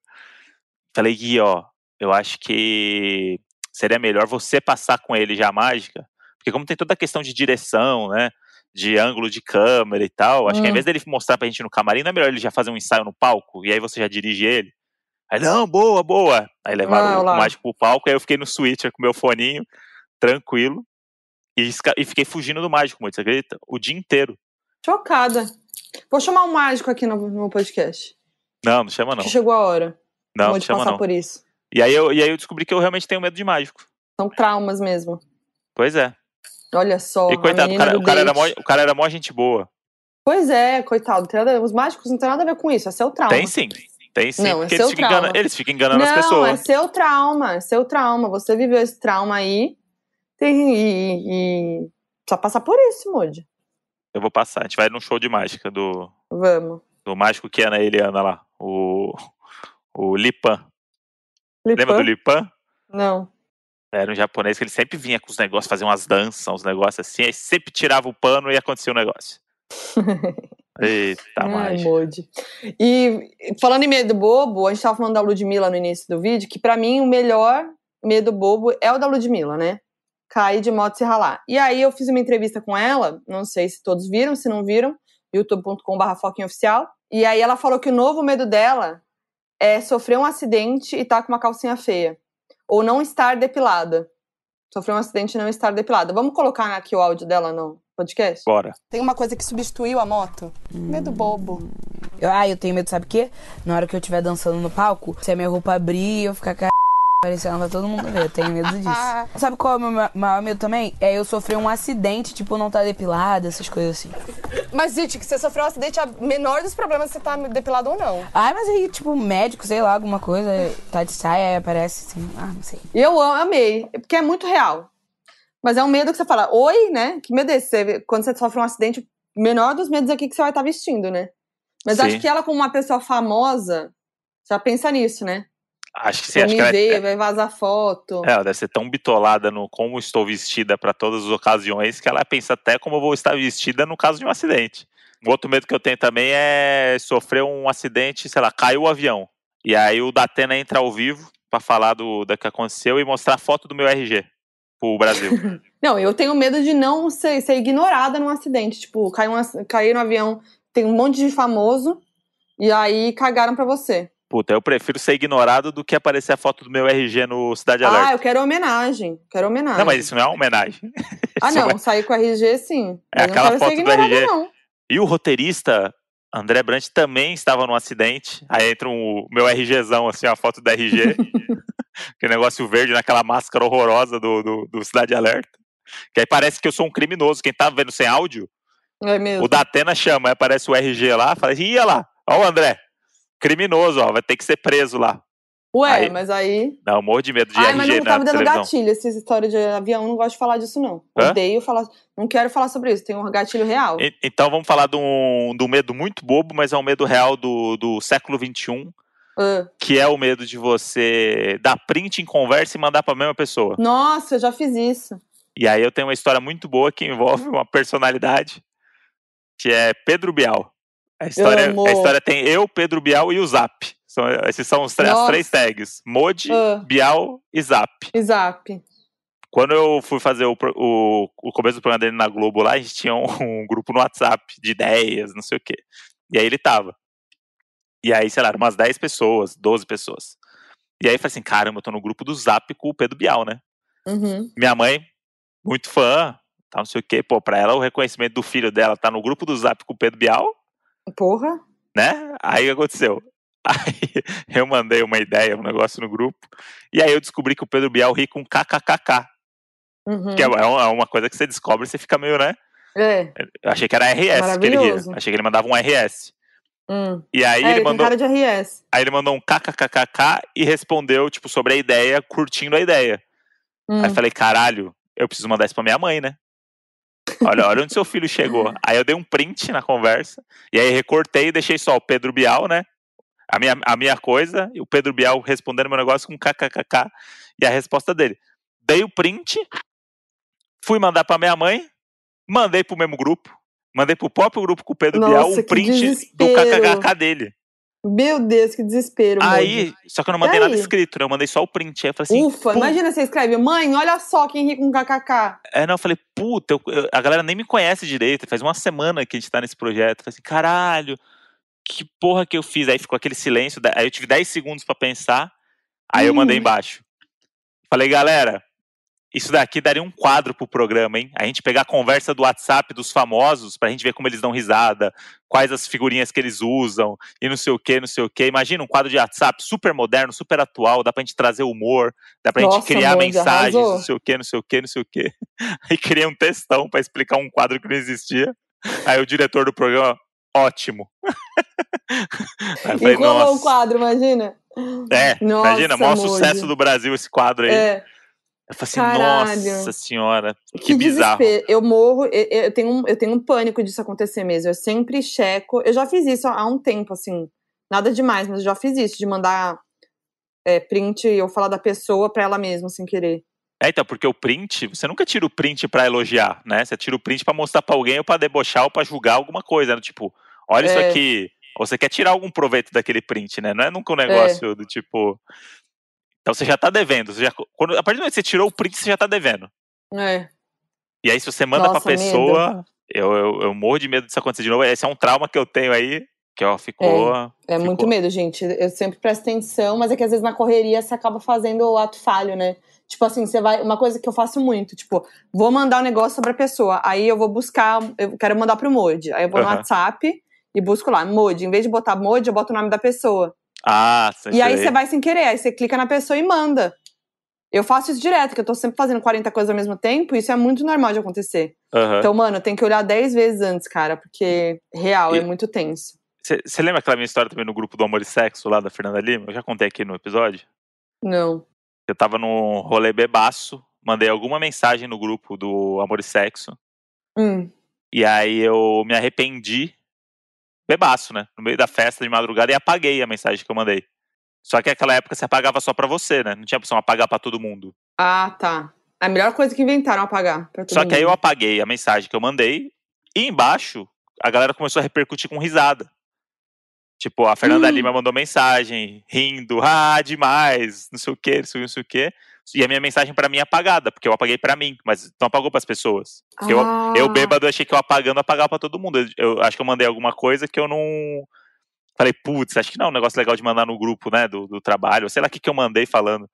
Falei, Gui, ó, eu acho que seria melhor você passar com ele já a mágica. Porque como tem toda a questão de direção, né? De ângulo de câmera e tal, acho que ao Hum. invés dele mostrar pra gente no camarim, não é melhor ele já fazer um ensaio no palco? E aí você já dirige ele? Aí, não, boa, boa. Aí levaram Ah, o, o mágico pro palco, aí eu fiquei no switcher com meu foninho, tranquilo. E, e fiquei fugindo do mágico, muito, você acredita? O dia inteiro. Chocada. Vou chamar um mágico aqui no, no podcast. Não, não chama não. Chegou a hora. Não, não Modi chama passar não. por isso. E aí, eu, e aí eu descobri que eu realmente tenho medo de mágico. São traumas mesmo. Pois é. Olha só. e coitado, o cara, o, cara era mó, o cara era mó gente boa. Pois é, coitado. Os mágicos não tem nada a ver com isso. É seu trauma. Tem sim. Tem sim, Não, é seu eles ficam, trauma. engana- eles ficam enganando as não, é pessoas. seu trauma. É seu trauma. Você viveu esse trauma aí. Tem, e, e... Só passar por isso, Modi. Eu vou passar. A gente vai num show de mágica do, Vamos. do mágico que Ana Eliana lá. O, o Lipan. Lembra Lipan? do Lipan? Não. Era um japonês que ele sempre vinha com os negócios, fazia umas danças, uns negócios assim, aí sempre tirava o pano e acontecia um negócio. Eita. Modi. E falando em medo bobo, a gente tava falando da Ludmilla no início do vídeo, que pra mim o melhor medo bobo é o da Ludmilla, né? Cair de moto e se ralar. E aí eu fiz uma entrevista com ela, não sei se todos viram, se não viram, youtube.com.br oficial. E aí ela falou que o novo medo dela é sofrer um acidente e tá com uma calcinha feia. Ou não estar depilada. Sofrer um acidente e não estar depilada. Vamos colocar aqui o áudio dela no podcast? Bora. Tem uma coisa que substituiu a moto? Medo bobo. Eu, ah, eu tenho medo, sabe o quê? Na hora que eu estiver dançando no palco, se a minha roupa abrir e eu ficar ca... aparecendo pra todo mundo ver. Eu tenho medo disso. Sabe qual é o meu ma- maior medo também? É eu sofrer um acidente, tipo, não tá depilada, essas coisas assim. Mas, gente, que você sofreu um acidente, a menor dos problemas é você tá depilado ou não. Ai, mas aí, tipo, médico, sei lá, alguma coisa, tá de saia, aí aparece assim. Ah, não sei. Eu am- amei, porque é muito real. Mas é um medo que você fala, oi, né? Que medo é esse? Você- quando você sofre um acidente, o menor dos medos aqui que você vai estar vestindo, né? Mas Sim. acho que ela, como uma pessoa famosa, já pensa nisso, né? Acho que sim, acho que ela ver, é, vai vazar foto. é, ela deve ser tão bitolada no como estou vestida para todas as ocasiões que ela pensa até como eu vou estar vestida no caso de um acidente. Um outro medo que eu tenho também é sofrer um acidente, sei lá, caiu o avião. E aí o Datena entra ao vivo para falar do, do que aconteceu e mostrar a foto do meu RG pro Brasil. Não, eu tenho medo de não ser, ser ignorada num acidente. Tipo, cair, um, cair no avião, tem um monte de famoso, e aí cagaram pra você. Puta, eu prefiro ser ignorado do que aparecer a foto do meu RG no Cidade Alerta. Ah, eu quero homenagem. Quero homenagem. Não, mas isso não é uma homenagem. Ah, não, é- sair com RG, sim. É aquela foto ser do RG. não. E o roteirista, André Brant, também estava num acidente. Aí entra o meu RGzão, assim, a foto do RG. Aquele negócio verde naquela máscara horrorosa do, do, do Cidade Alerta. Que aí parece que eu sou um criminoso. Quem tá vendo sem áudio, É mesmo. o Datena chama, aí aparece o RG lá, fala assim, ia lá, ó o André, criminoso, ó, vai ter que ser preso lá. Ué, Aí- mas aí. Não, morro de medo de Ai, mas RG não tá me dando televisão. gatilho essa história de avião. Não gosto de falar disso, não. Hã? Odeio falar. Não quero falar sobre isso. Tem um gatilho real. E- Então vamos falar de um, de um medo muito bobo, mas é um medo real do, do século XXI, Ah. que é o medo de você dar print em conversa e mandar pra mesma pessoa. Nossa, eu já fiz isso. E aí eu tenho uma história muito boa que envolve uma personalidade que é Pedro Bial. A história, amo. a história tem eu, Pedro Bial e o Zap. São, esses são os três- as três tags. Modi, Ah. Bial e Zap. Zap. Quando eu fui fazer o, o, o começo do programa dele na Globo lá, a gente tinha um, um grupo no WhatsApp de ideias, não sei o quê. E aí ele tava. E aí, sei lá, umas 10 pessoas, 12 pessoas. E aí eu falei assim, caramba, eu tô no grupo do Zap com o Pedro Bial, né? Uhum. Minha mãe, muito fã, tal, não sei o quê. Pô, pra ela o reconhecimento do filho dela tá no grupo do Zap com o Pedro Bial, Porra. né? Aí o que aconteceu? Aí eu mandei uma ideia, um negócio no grupo. E aí eu descobri que o Pedro Bial ri com kkkk. Uhum. Que é uma é uma coisa que você descobre e você fica meio, né? É. Eu achei que era RS que ele ria. Achei que ele mandava um RS. Hum. E aí É, ele ele mandou. cara de RS. Aí ele mandou um kkkk e respondeu, tipo, sobre a ideia, curtindo a ideia. Hum. Aí eu falei, caralho, eu preciso mandar isso pra minha mãe, né? Olha, olha onde seu filho chegou. Aí eu dei um print na conversa, e aí recortei e deixei só o Pedro Bial, né? A minha, a minha coisa, e o Pedro Bial respondendo meu negócio com kkkk, e a resposta dele. Dei o print, fui mandar pra minha mãe, mandei pro mesmo grupo, mandei pro próprio grupo com o Pedro Bial Nossa, um que print do kkkk dele. Meu Deus, que desespero. Aí, só que eu não mandei nada escrito, né? Eu mandei só o print. Aí eu falei assim. Ufa, "Pô, imagina você escreve, mãe, olha só quem ri com kkk. É, não, eu falei, puta, eu- eu- a galera nem me conhece direito. Faz uma semana que a gente tá nesse projeto. Eu falei assim, caralho, que porra que eu fiz? Aí ficou aquele silêncio. Aí eu tive 10 segundos pra pensar. Aí eu mandei Hum. embaixo. Falei, galera, isso daqui daria um quadro pro programa, hein? A gente pegar a conversa do WhatsApp dos famosos pra gente ver como eles dão risada, quais as figurinhas que eles usam, e não sei o que, não sei o que. Imagina um quadro de WhatsApp super moderno, super atual, dá pra gente trazer humor, dá pra gente Nossa, criar Moody, mensagens, não sei o que, não sei o que, não sei o que. Aí criei um textão pra explicar um quadro que não existia. Aí o diretor do programa, ótimo. Aí eu E falei, colou o nossa. quadro, imagina. É, Nossa, imagina, maior sucesso do Brasil esse quadro aí. É, Eu falei assim, Caralho. nossa senhora, que, que, bizarro. desespero. Eu morro, eu, eu tenho um, eu tenho um pânico disso acontecer mesmo. Eu sempre checo. Eu já fiz isso há um tempo, assim. Nada demais, mas eu já fiz isso, de mandar é, print ou falar da pessoa pra ela mesma, sem querer. É, então, porque o print, você nunca tira o print pra elogiar, né? Você tira o print pra mostrar pra alguém ou pra debochar ou pra julgar alguma coisa, né? Tipo, olha isso É. aqui. Ou você quer tirar algum proveito daquele print, né? Não é nunca um negócio do tipo. Então você já tá devendo. Você já, quando, a partir do momento que você tirou o print, você já tá devendo. É. E aí, se você manda Nossa, pra pessoa, eu, eu, eu morro de medo disso acontecer de novo. Esse é um trauma que eu tenho aí, que ó, ficou. É ficou- muito medo, gente. Eu sempre presto atenção, mas é que às vezes na correria você acaba fazendo o ato falho, né? Tipo assim, você vai. Uma coisa que eu faço muito, tipo, vou mandar um negócio sobre a pessoa. Aí eu vou buscar, eu quero mandar pro Modi. Aí eu vou no Aham. WhatsApp e busco lá, Modi. Em vez de botar Modi, eu boto o nome da pessoa. Ah, E aí você vai sem querer, aí você clica na pessoa e manda. Eu faço isso direto, que eu tô sempre fazendo 40 coisas ao mesmo tempo, e isso é muito normal de acontecer. Aham. Então, mano, tem que olhar 10 vezes antes, cara, porque real, E- é muito tenso. Você lembra aquela minha história também no grupo do Amor e Sexo lá da Fernanda Lima? Eu já contei aqui no episódio. Não. Eu tava num rolê bebaço, mandei alguma mensagem no grupo do Amor e Sexo, Hum. e aí eu me arrependi, bebaço, né? No meio da festa de madrugada e apaguei a mensagem que eu mandei. Só que naquela época você apagava só pra você, né? Não tinha opção apagar pra todo mundo. Ah, tá. A melhor coisa que inventaram apagar. Pra todo Só que aí eu mundo. apaguei a mensagem que eu mandei e embaixo a galera começou a repercutir com risada. Tipo, a Fernanda Hum. Lima mandou mensagem, rindo, ah, demais, não sei o que, não sei, não sei o que. E a minha mensagem pra mim é apagada, porque eu apaguei pra mim, mas não apagou pras pessoas. Porque eu, Ah, eu bêbado achei que eu apagando apagava pra todo mundo. Eu, eu acho que eu mandei alguma coisa que eu não. Falei, putz, acho que não é um negócio legal de mandar no grupo, né, do, do trabalho. Sei lá o que, que eu mandei falando.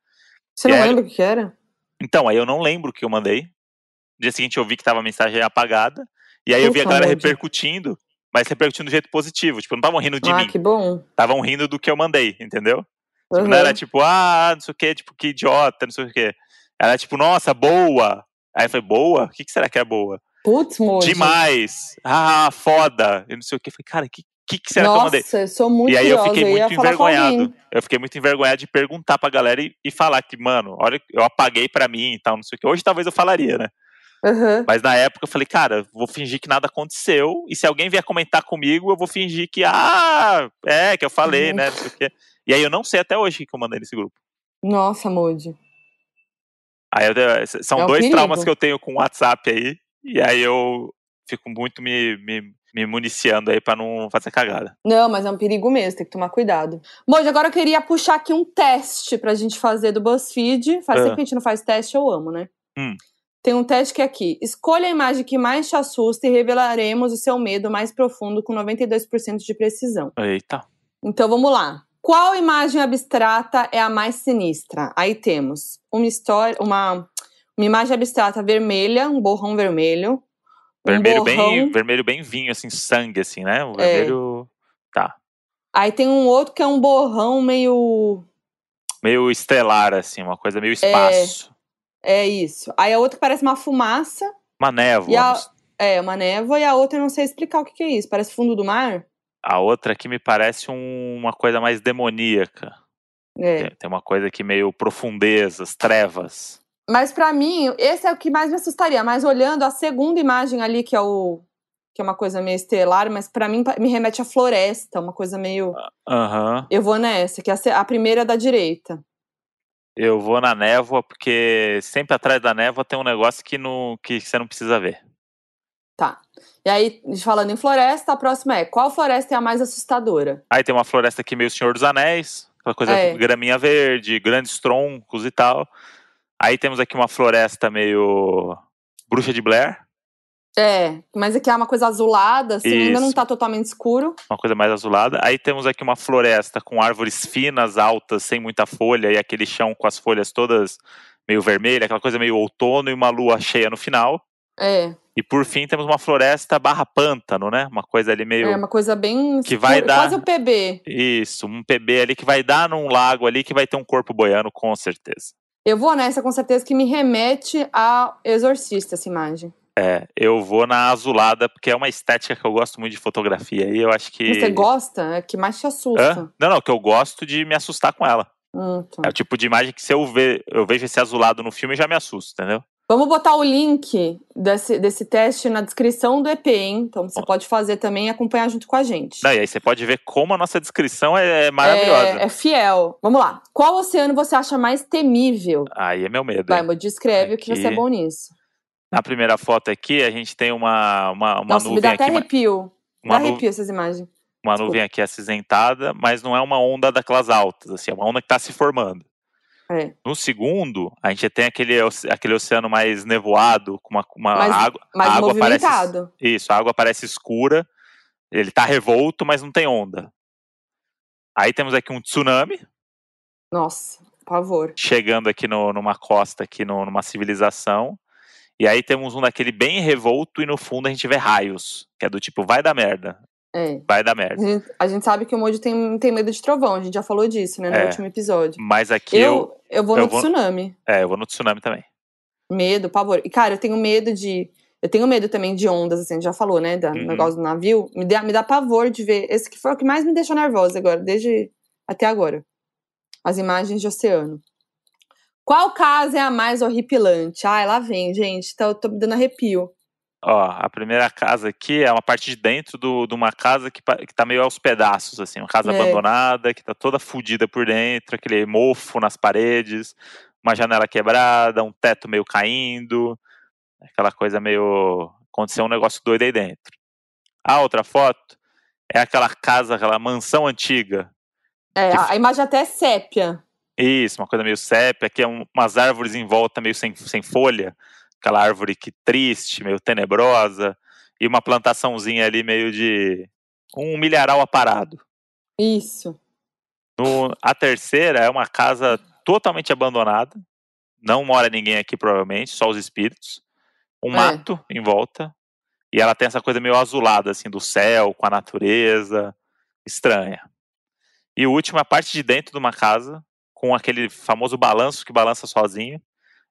Você não e aí- lembra o que era? Então, aí eu não lembro o que eu mandei. No dia seguinte eu vi que tava a mensagem apagada. E aí eu vi a Ufa, galera repercutindo, mas repercutindo do jeito positivo. Tipo, não estavam rindo de ah, mim. que bom. Estavam rindo do que eu mandei, entendeu? Tipo, Não era tipo, ah, não sei o que, tipo, que idiota, não sei o que. Era tipo, nossa, boa. Aí eu falei, boa? O que, que será que é boa? Putz, Moody. Demais. Ah, foda. Eu não sei o que. Eu falei, cara, o que, que, que será que eu mandei? Nossa, eu sou muito E aí eu fiquei muito com envergonhado. Eu fiquei muito envergonhado de perguntar pra galera e, e falar que, mano, olha, eu apaguei pra mim e tal, não sei o que. Hoje talvez eu falaria, né? Aham. Mas na época eu falei, cara, vou fingir que nada aconteceu. E se alguém vier comentar comigo, eu vou fingir que, ah, é, que eu falei, Uhum. né? Não sei o quê. E aí eu não sei até hoje o que eu mandei nesse grupo. Nossa, Moody. Aí eu, são É dois perigo. traumas que eu tenho com o WhatsApp aí. E aí eu fico muito me, me, me municiando aí pra não fazer cagada. Não, mas é um perigo mesmo, tem que tomar cuidado. Moody, agora eu queria puxar aqui um teste pra gente fazer do BuzzFeed. Faz Ah. tempo que a gente não faz teste, eu amo, né? Hum. Tem um teste que é aqui. Escolha a imagem que mais te assusta e revelaremos o seu medo mais profundo com 92% de precisão. Eita. Então vamos lá. Qual imagem abstrata é a mais sinistra? Aí temos uma história, uma, uma imagem abstrata vermelha, um borrão vermelho. Um Vermelho borrão. bem, vermelho bem vinho, assim, sangue, assim, né? O É. vermelho. Tá. Aí tem um outro que é um borrão meio. Meio estelar, assim, uma coisa meio espaço. É isso. Aí a outra que parece uma fumaça, Uma névoa. E a- é uma névoa, e a outra eu não sei explicar o que, que é isso. Parece fundo do mar? A outra aqui me parece um- uma coisa mais demoníaca. É. Tem, tem uma coisa aqui meio profundezas, trevas. Mas pra mim, esse é o que mais me assustaria. Mas olhando a segunda imagem ali, que é o. que é uma coisa meio estelar, mas pra mim me remete à floresta, uma coisa meio. Aham. Eu vou nessa, que é a a primeira da direita. Eu vou na névoa, porque sempre atrás da névoa tem um negócio que, não, que você não precisa ver. Tá. E aí, falando em floresta, a próxima é: qual floresta é a mais assustadora? Aí tem uma floresta aqui meio Senhor dos Anéis, aquela coisa É. graminha verde, grandes troncos e tal. Aí temos aqui uma floresta meio Bruxa de Blair, É, mas aqui é uma coisa azulada, assim, ainda não Isso. tá totalmente escuro. uma coisa mais azulada. Aí temos aqui uma floresta com árvores finas, altas, sem muita folha, e aquele chão com as folhas todas meio vermelha, aquela coisa meio outono e uma lua cheia no final. É, E por fim temos uma floresta barra pântano, né? Uma coisa ali meio. é uma coisa bem. Que vai dar- Quase o PB. Isso, um PB ali que vai dar num lago ali que vai ter um corpo boiando, com certeza. Eu vou nessa com certeza que me remete a Exorcista, essa imagem. É, eu vou na azulada, porque é uma estética que eu gosto muito de fotografia e eu acho que. Você gosta? É que mais te assusta. Hã? Não, não, que eu gosto de me assustar com ela. Hum, tá. É o tipo de imagem que se eu, ver, eu vejo esse azulado no filme, já me assusta, entendeu? Vamos botar o link desse, desse teste na descrição do EP, hein? Então você pode fazer também e acompanhar junto com a gente. E aí você pode ver como a nossa descrição é maravilhosa. É, é fiel. Vamos lá. Qual oceano você acha mais temível? Aí é meu medo. Vai? Mo, descreve o que Aqui. você é bom nisso. Na primeira foto aqui, a gente tem uma, uma, uma Nossa, me nuvem dá até aqui. arrepio. Dá Uma, nu- arrepio essas imagens. uma Desculpa. nuvem aqui acinzentada, mas não é uma onda daquelas altas, assim, é uma onda que está se formando. É. No segundo, a gente tem aquele, aquele oceano mais nevoado, com uma, uma Mais- água. Mais a água parece, movimentado. isso, a água parece escura. Ele tá revolto, mas não tem onda. Aí temos aqui um tsunami Nossa, por favor. chegando aqui no- numa costa, aqui no- numa civilização. E aí temos um daquele bem revolto e no fundo a gente vê raios, que é do tipo, vai dar merda, É. vai dar A merda. gente, a gente sabe que o Mojo tem, tem medo de trovão, a gente já falou disso, né, no É. último episódio. Mas aqui eu, Eu, eu vou eu no vou- tsunami. é, eu vou no tsunami também. Medo, pavor. E, cara, eu tenho medo de. Eu tenho medo também de ondas, assim, a gente já falou, né? Do Uhum. negócio do navio. Me dá, me dá pavor de ver. Esse que foi o que mais me deixou nervosa agora, desde até agora. As imagens de oceano. Qual casa é a mais horripilante? Ai, lá vem, gente. Tá, eu tô me dando arrepio. Ó, a primeira casa aqui é uma parte de dentro do- de uma casa que, que tá meio aos pedaços, assim, uma casa É. abandonada, que tá toda fodida por dentro, aquele mofo nas paredes, uma janela quebrada, um teto meio caindo, aquela coisa meio. aconteceu um negócio doido aí dentro. A outra foto é aquela casa, aquela mansão antiga. É, Que a, a imagem até é sépia. Isso, uma coisa meio sépia, que é um- umas árvores em volta meio sem, sem folha, aquela árvore que triste, meio tenebrosa, e uma plantaçãozinha ali meio de um milharal aparado. Isso. No- a terceira é uma casa totalmente abandonada, não mora ninguém aqui provavelmente, só os espíritos, um É. mato em volta, e ela tem essa coisa meio azulada assim do céu, com a natureza, estranha. E o último é a parte de dentro de uma casa, com aquele famoso balanço que balança sozinho,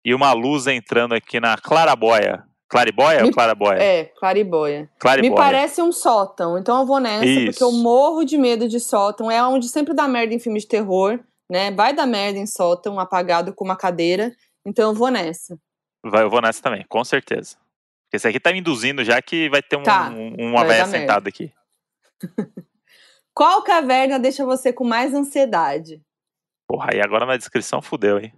e uma luz entrando aqui na clarabóia. Clariboia ou Me- clarabóia? É, clariboia. Clariboia. Me parece um sótão, então eu vou nessa, porque Isso. eu morro de medo de sótão. É onde sempre dá merda em filme de terror, né? Vai dar merda em sótão, apagado com uma cadeira. Então eu vou nessa. Vai, eu vou nessa também, com certeza. Porque esse aqui tá me induzindo já que vai ter um, Tá, um- uma velha sentada aqui. Qual caverna deixa você com mais ansiedade? Porra, aí agora na descrição fudeu, hein?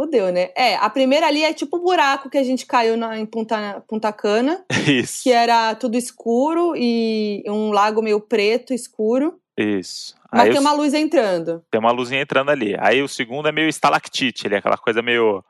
Fudeu, né? É, a primeira ali é tipo o buraco que a gente caiu na, em Punta, Punta Cana, Isso. que era tudo escuro e um lago meio preto, escuro. Isso. Mas Aí tem uma luz entrando. tem uma luzinha entrando ali. Aí o segundo é meio estalactite, ele é aquela coisa meio,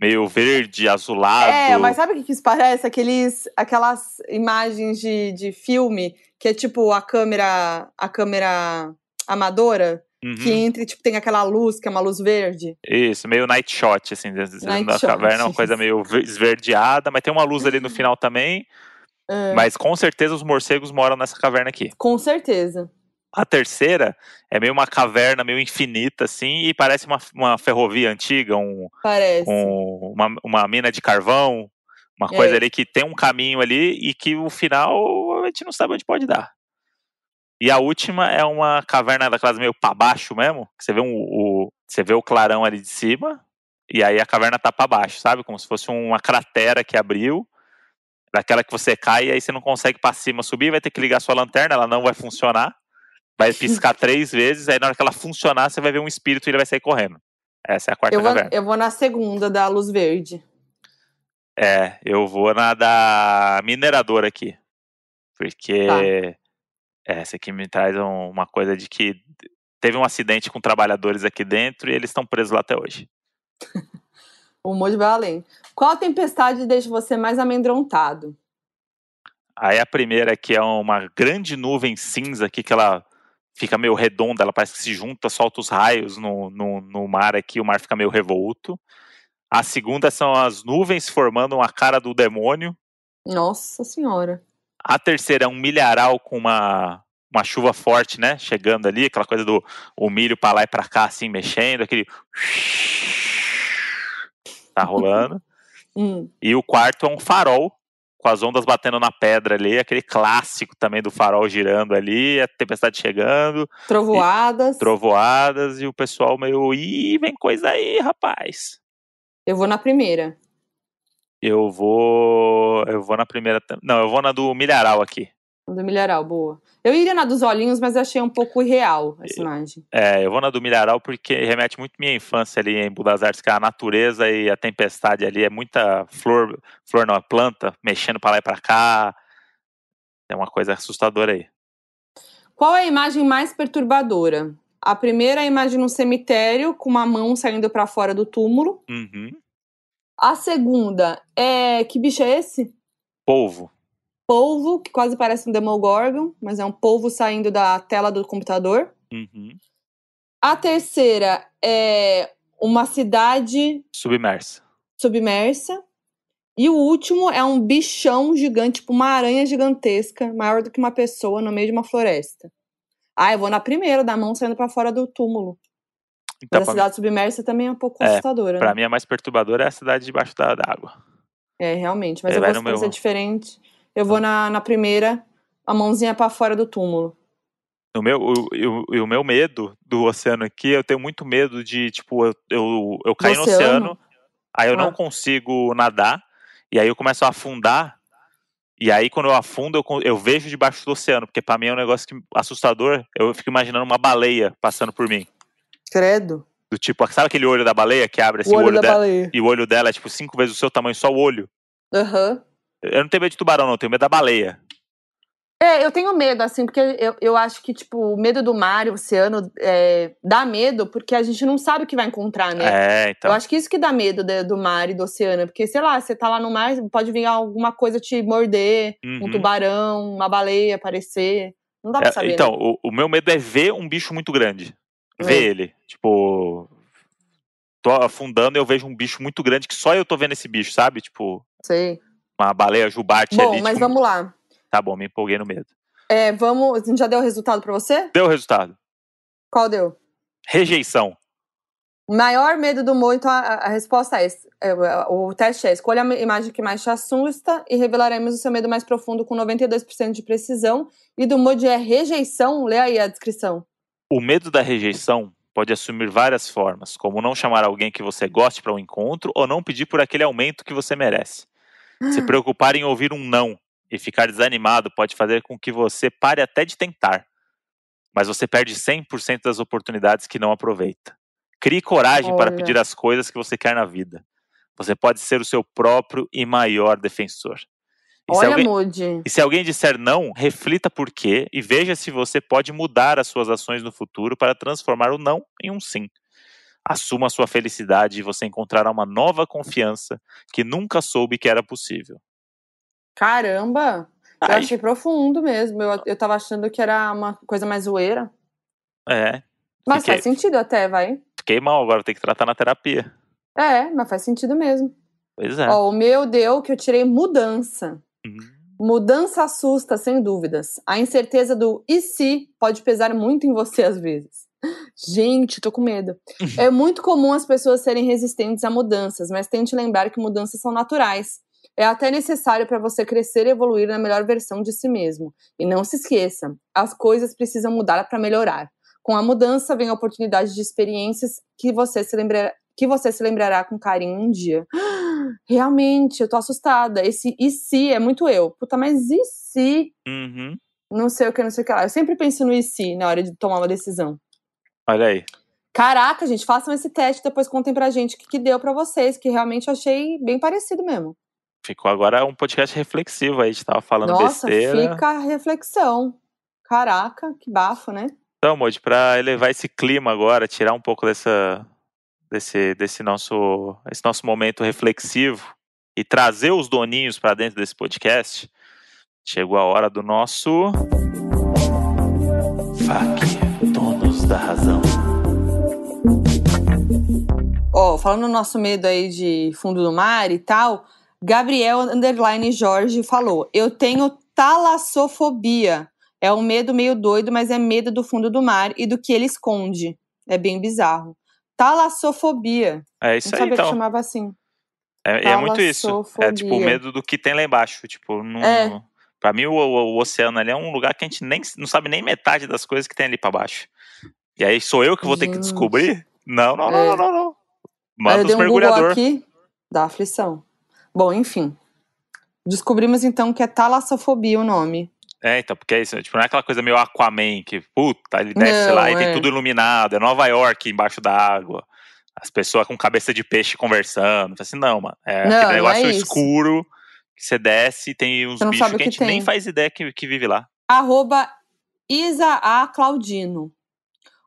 meio verde, azulado. É, mas sabe o que que isso parece? Aqueles, aquelas imagens de, de filme que é tipo a câmera, a câmera amadora, Uhum. que entra e tipo, tem aquela luz, que é uma luz verde. Isso, meio night shot, assim, dentro Night da shot, caverna, uma coisa meio ver- esverdeada, mas tem uma luz ali no final também. É, Mas com certeza os morcegos moram nessa caverna aqui. Com certeza. A terceira é meio uma caverna meio infinita, assim, e parece uma, uma ferrovia antiga, um, Parece. um- uma, uma mina de carvão, uma coisa É. ali que tem um caminho ali e que o final a gente não sabe onde pode dar. E a última é uma caverna daquelas meio para baixo mesmo, que você vê um, o, você vê o clarão ali de cima, e aí a caverna tá para baixo, sabe? Como se fosse uma cratera que abriu, daquela que você cai e aí você não consegue para cima subir, vai ter que ligar sua lanterna, ela não vai funcionar, vai piscar três vezes, aí na hora que ela funcionar, você vai ver um espírito e ele vai sair correndo. Essa é a quarta Eu vou, caverna. eu vou na segunda da luz verde. É, eu vou na da mineradora aqui. Porque Tá. É, essa aqui me traz um- uma coisa de que teve um acidente com trabalhadores aqui dentro e eles estão presos lá até hoje. O Mojo vai além. Qual tempestade deixa você mais amedrontado? Aí a primeira aqui é uma grande nuvem cinza aqui que ela fica meio redonda, ela parece que se junta, solta os raios no, no, no mar aqui, o mar fica meio revolto. A segunda são as nuvens formando uma cara do demônio. Nossa senhora. A terceira é um milharal com uma, uma chuva forte, né? Chegando ali, aquela coisa do o milho pra lá e pra cá, assim, mexendo, aquele. Tá rolando. Hum. E o quarto é um farol, com as ondas batendo na pedra ali, aquele clássico também do farol girando ali, a tempestade chegando, Trovoadas. trovoadas e o pessoal meio. Ih, vem coisa aí, rapaz. Eu vou na primeira. Eu vou. Eu vou na primeira. Não, eu vou na do milharal aqui. Do milharal, boa. Eu iria na dos olhinhos, mas achei um pouco irreal essa imagem. É, eu vou na do milharal porque remete muito minha infância ali em Budas Artes, que a natureza e a tempestade ali é muita flor, flor não, é planta, mexendo pra lá e pra cá. É uma coisa assustadora aí. Qual é a imagem mais perturbadora? A primeira é a imagem num cemitério com uma mão saindo pra fora do túmulo. Uhum. A segunda é. Que bicho é esse? Polvo. Polvo, que quase parece um Demogorgon, mas é um polvo saindo da tela do computador. Uhum. A terceira é uma cidade Submersa. submersa. E o último é um bichão gigante, tipo uma aranha gigantesca, maior do que uma pessoa, no meio de uma floresta. Ah, eu vou na primeira, da mão saindo pra fora do túmulo. Então, Mas a cidade submersa também é um pouco É, assustadora. pra né? mim, a mais perturbadora é a cidade debaixo da da água. É, realmente. Mas Ele eu vai vou no meu- diferente. Eu vou na, na primeira, a mãozinha pra fora do túmulo. O meu, o, o, o meu medo do oceano aqui, eu tenho muito medo de, tipo, eu, eu, eu cair no oceano? aí eu Ah. não consigo nadar, e aí eu começo a afundar, e aí quando eu afundo, eu, eu vejo debaixo do oceano, porque pra mim é um negócio que, assustador, eu fico imaginando uma baleia passando por mim. Credo. Do tipo, sabe aquele olho da baleia que abre assim, o olho, da dela? baleia. E o olho dela é tipo cinco vezes o seu tamanho, só o olho. Aham. Eu não tenho medo de tubarão, não, eu tenho medo da baleia. É, eu tenho medo, assim, porque eu, eu acho que, tipo, o medo do mar e o oceano é, dá medo porque a gente não sabe o que vai encontrar, né? É, então. Eu acho que isso que dá medo de- do mar e do oceano. Porque, sei lá, você tá lá no mar, pode vir alguma coisa te morder, um Uhum. tubarão, uma baleia aparecer. Não dá pra É, saber. então, né? o, o meu medo é ver um bicho muito grande. Ver É. ele. Tipo. Tô afundando e eu vejo um bicho muito grande que só eu tô vendo esse bicho, sabe? Tipo, Sei. uma baleia jubarte Bom, ali. mas tipo, vamos lá. Tá bom, me empolguei no medo. É, vamos. Já deu o resultado pra você? Deu o resultado. Qual deu? Rejeição. Maior medo do humor, então a, a resposta é, esse. É, o teste é: escolha a imagem que mais te assusta e revelaremos o seu medo mais profundo com 92% de precisão. E do mood é rejeição. Lê aí a descrição. O medo da rejeição pode assumir várias formas, como não chamar alguém que você goste para um encontro ou não pedir por aquele aumento que você merece. Se preocupar em ouvir um não e ficar desanimado pode fazer com que você pare até de tentar, mas você perde 100% das oportunidades que não aproveita. Crie coragem para Olha. pedir as coisas que você quer na vida. Você pode ser o seu próprio e maior defensor. E se Olha, alguém- Moody. e se alguém disser não, reflita por quê e veja se você pode mudar as suas ações no futuro para transformar o não em um sim. Assuma a sua felicidade e você encontrará uma nova confiança que nunca soube que era possível. Caramba! Eu Ai, achei profundo mesmo. Eu, eu tava achando que era uma coisa mais zoeira. é, Mas Fiquei- faz sentido até, vai. fiquei mal, agora tem que tratar na terapia. É, mas faz sentido mesmo. Pois é. Ó, o meu deu que eu tirei mudança. Hum, Mudança assusta, sem dúvidas. A incerteza do e se pode pesar muito em você às vezes. Gente, tô com medo. É muito comum as pessoas serem resistentes a mudanças, mas tente lembrar que mudanças são naturais. É até necessário para você crescer e evoluir na melhor versão de si mesmo. E não se esqueça, as coisas precisam mudar para melhorar. Com a mudança vem a oportunidade de experiências que você se lembra- que você se lembrará com carinho um dia. Realmente, eu tô assustada. Esse e se é muito eu. Puta, mas e se? Uhum. Não sei o que, não sei o que lá. Eu sempre penso no e se na hora de tomar uma decisão. Olha aí. Caraca, gente, façam esse teste, depois contem pra gente o que, que deu pra vocês, que realmente eu achei bem parecido mesmo. Ficou agora um podcast reflexivo aí, a gente tava falando Nossa, besteira. fica a reflexão. Caraca, que bafo, né? Então, Moody, pra elevar esse clima agora, tirar um pouco dessa, desse, desse nosso, esse nosso momento reflexivo e trazer os doninhos pra dentro desse podcast, chegou a hora do nosso. FAQ, donos da razão. Ó, falando no nosso medo aí de fundo do mar e tal, Gabriel Underline Jorge falou: Eu tenho talassofobia. É um medo meio doido, mas é medo do fundo do mar e do que ele esconde. É bem bizarro. Talassofobia. É isso Não aí, sabia que então. chamava assim. É, é muito isso. É tipo o medo do que tem lá embaixo. Tipo, não, É. pra mim o, o- o oceano ali é um lugar que a gente nem não sabe nem metade das coisas que tem ali pra baixo. E aí sou eu que vou ter que Gente. descobrir? Não, não, não, É. não, não, não. Manda os um mergulhador. aqui da aflição. Bom, enfim. Descobrimos então que é talassofobia o nome. É, então, porque é isso. Tipo, não é aquela coisa meio Aquaman que, puta, ele desce Não, lá e tem é. tudo iluminado. É Nova York embaixo da água. As pessoas com cabeça de peixe conversando. Assim, não, mano. É Não, aquele é negócio isso. escuro que você desce e tem uns bichos que o a que gente nem tem. faz ideia que, que vive lá. Arroba Isa A. Claudino.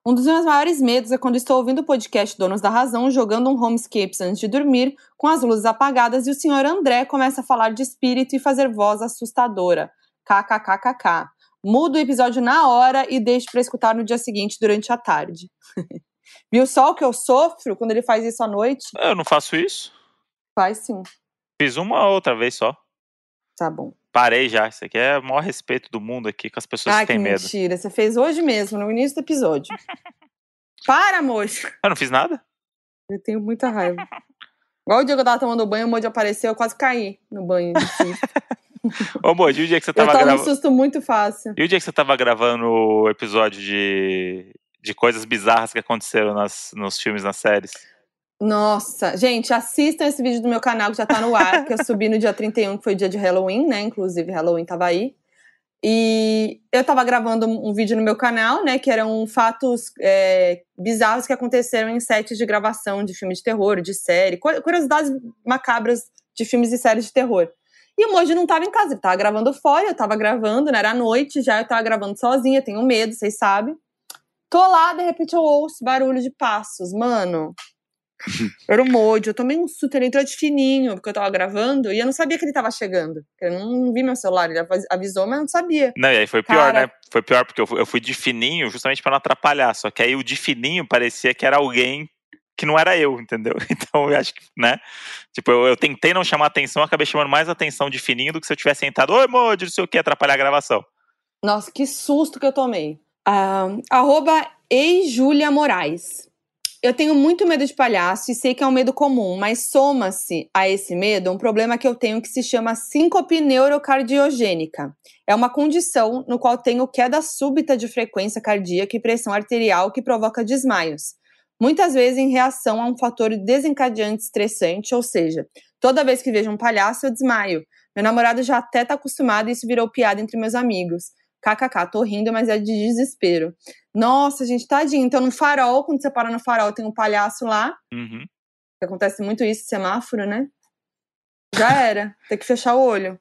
Um dos meus maiores medos é quando estou ouvindo o podcast Donos da Razão, jogando um Homescapes antes de dormir, com as luzes apagadas, e o senhor André começa a falar de espírito e fazer voz assustadora. KKKKK. Mudo o episódio na hora e deixo para escutar no dia seguinte, durante a tarde. Viu só o que eu sofro quando ele faz isso à noite? Eu não faço isso. Faz sim. Fiz uma outra vez só. Tá bom. Parei já. Isso aqui é o maior respeito do mundo aqui com as pessoas Ai, que que têm medo. mentira. Você fez hoje mesmo, no início do episódio. Para, moço. Eu não fiz nada? Eu tenho muita raiva. Igual o dia que eu tava tomando banho, o Moody apareceu, eu quase caí no banho. Ô, Moody, e o dia que você eu tava tomo um gravando. susto muito fácil. E o dia que você tava gravando o episódio de, de coisas bizarras que aconteceram nas, nos filmes, nas séries? Nossa, gente, assistam esse vídeo do meu canal que já tá no ar, que eu subi no dia 31, que foi dia de Halloween, né? Inclusive, Halloween tava aí. E eu tava gravando um um vídeo no meu canal, né? Que eram fatos é, bizarros que aconteceram em sets de gravação de filme de terror, de série, cu- curiosidades macabras de filmes e séries de terror. E o Moji não tava em casa, ele tava gravando fora, eu tava gravando, né? Era noite já, eu tava gravando sozinha, tenho medo, vocês sabem. Tô lá, de repente eu ouço barulho de passos, mano. Era o Mojo, eu tomei um susto, ele entrou de fininho, porque eu tava gravando, e eu não sabia que ele tava chegando. Eu não vi meu celular, ele avis- avisou, mas eu não sabia. Não, e aí foi pior, Cara. né? Foi pior porque eu fui, eu fui de fininho justamente pra não atrapalhar. Só que aí o de fininho parecia que era alguém que não era eu, entendeu? Então eu acho que, né? Tipo, eu, eu tentei não chamar atenção, acabei chamando mais atenção de fininho do que se eu tivesse sentado, oi, Moody, não sei o que, atrapalhar a gravação. Nossa, que susto que eu tomei. Ah, arroba Julia Moraes. Eu tenho muito medo de palhaço e sei que é um medo comum, mas soma-se a esse medo um problema que eu tenho que se chama síncope neurocardiogênica. É uma condição no qual tenho queda súbita de frequência cardíaca e pressão arterial que provoca desmaios. Muitas vezes em reação a um fator desencadeante estressante, ou seja, toda vez que vejo um palhaço eu desmaio. Meu namorado já até tá acostumado e isso virou piada entre meus amigos. KKK, tô rindo, mas é de desespero. Nossa, gente, tadinho. Então, no farol, quando você para no farol, tem um palhaço lá. Uhum. Acontece muito isso, semáforo, né? Já era. Tem que fechar o olho.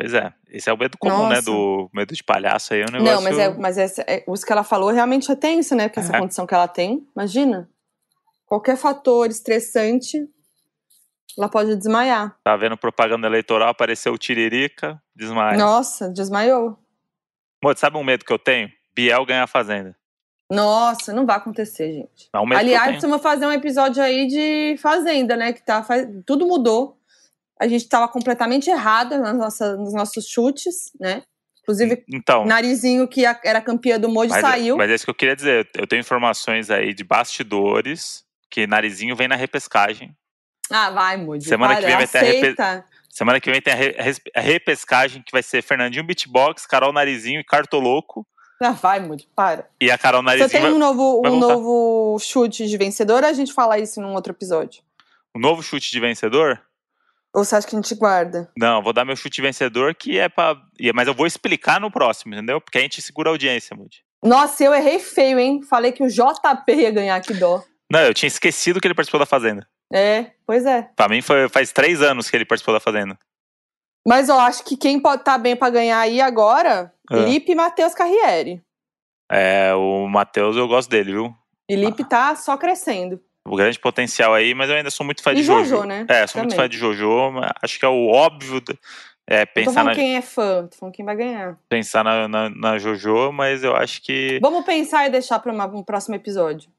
Pois é, esse é o medo comum, né? Nossa. Do medo de palhaço aí, é um negócio... Não, mas, é, mas essa, é, isso que ela falou realmente é tenso, né? Porque essa É. condição que ela tem, imagina. Qualquer fator estressante, ela pode desmaiar. Tá vendo propaganda eleitoral, apareceu o Tiririca, desmaia. Nossa, desmaiou. Moody, sabe um medo que eu tenho? Biel ganhar a Fazenda. Nossa, não vai acontecer, gente. É um medo Aliás, que eu tenho. precisamos fazer um episódio aí de Fazenda, né? Que tá, faz- tudo mudou. A gente tava completamente errada nas nos nossos chutes, né? Inclusive, Então, Narizinho, que era campeã do Moji, mas, saiu. mas é isso que eu queria dizer. Eu tenho informações aí de bastidores que Narizinho vem na repescagem. Ah, vai, Moji. Semana para, que vem vai ter a repe-. Semana que vem tem a, re- a repescagem que vai ser Fernandinho Beatbox, Carol Narizinho e Cartoloco. Ah, vai, Moody, para. E a Carol Você Narizinho. tem vai- um novo, um novo chute de vencedor ou a gente fala isso num outro episódio? Um novo chute de vencedor? Ou você acha que a gente guarda? Não, vou dar meu chute vencedor, que é pra. Mas eu vou explicar no próximo, entendeu? Porque a gente segura a audiência, Moody. Nossa, eu errei feio, hein? Falei que o JP ia ganhar, que dó. Não, eu tinha esquecido que ele participou da Fazenda. É, pois é. Pra mim foi, faz três anos que ele participou da Fazenda. Mas eu acho que quem pode estar bem pra ganhar aí agora, Ah. Lipe e Matheus Carriere. É, o Matheus eu gosto dele, viu? E Lipe tá só crescendo. O grande potencial aí, mas eu ainda sou muito fã E de Jojo. Jojo, né? É, sou muito Também. fã de Jojo. mas Acho que é o óbvio é, Não tô pensar, falando na, quem é fã, tô falando quem vai ganhar. pensar na, na, na Jojo, mas eu acho que. Vamos pensar e deixar para um próximo episódio.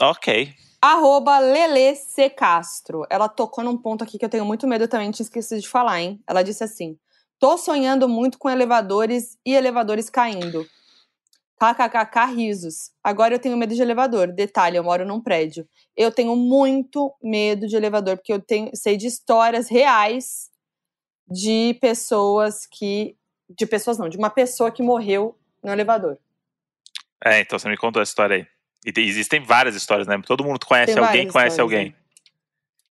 Ok. Arroba Lele C. Castro. Ela tocou num ponto aqui que eu tenho muito medo também, tinha esquecido de falar, hein? Ela disse assim: Tô sonhando muito com elevadores e elevadores caindo. Risos. Agora eu tenho medo de elevador. Detalhe, eu moro num prédio. Eu tenho muito medo de elevador, porque eu tenho, sei de histórias reais de pessoas que. De pessoas não, de uma pessoa que morreu no elevador. É, então você me contou essa história aí. E tem- existem várias histórias, né? Todo mundo conhece Tem alguém conhece alguém. né?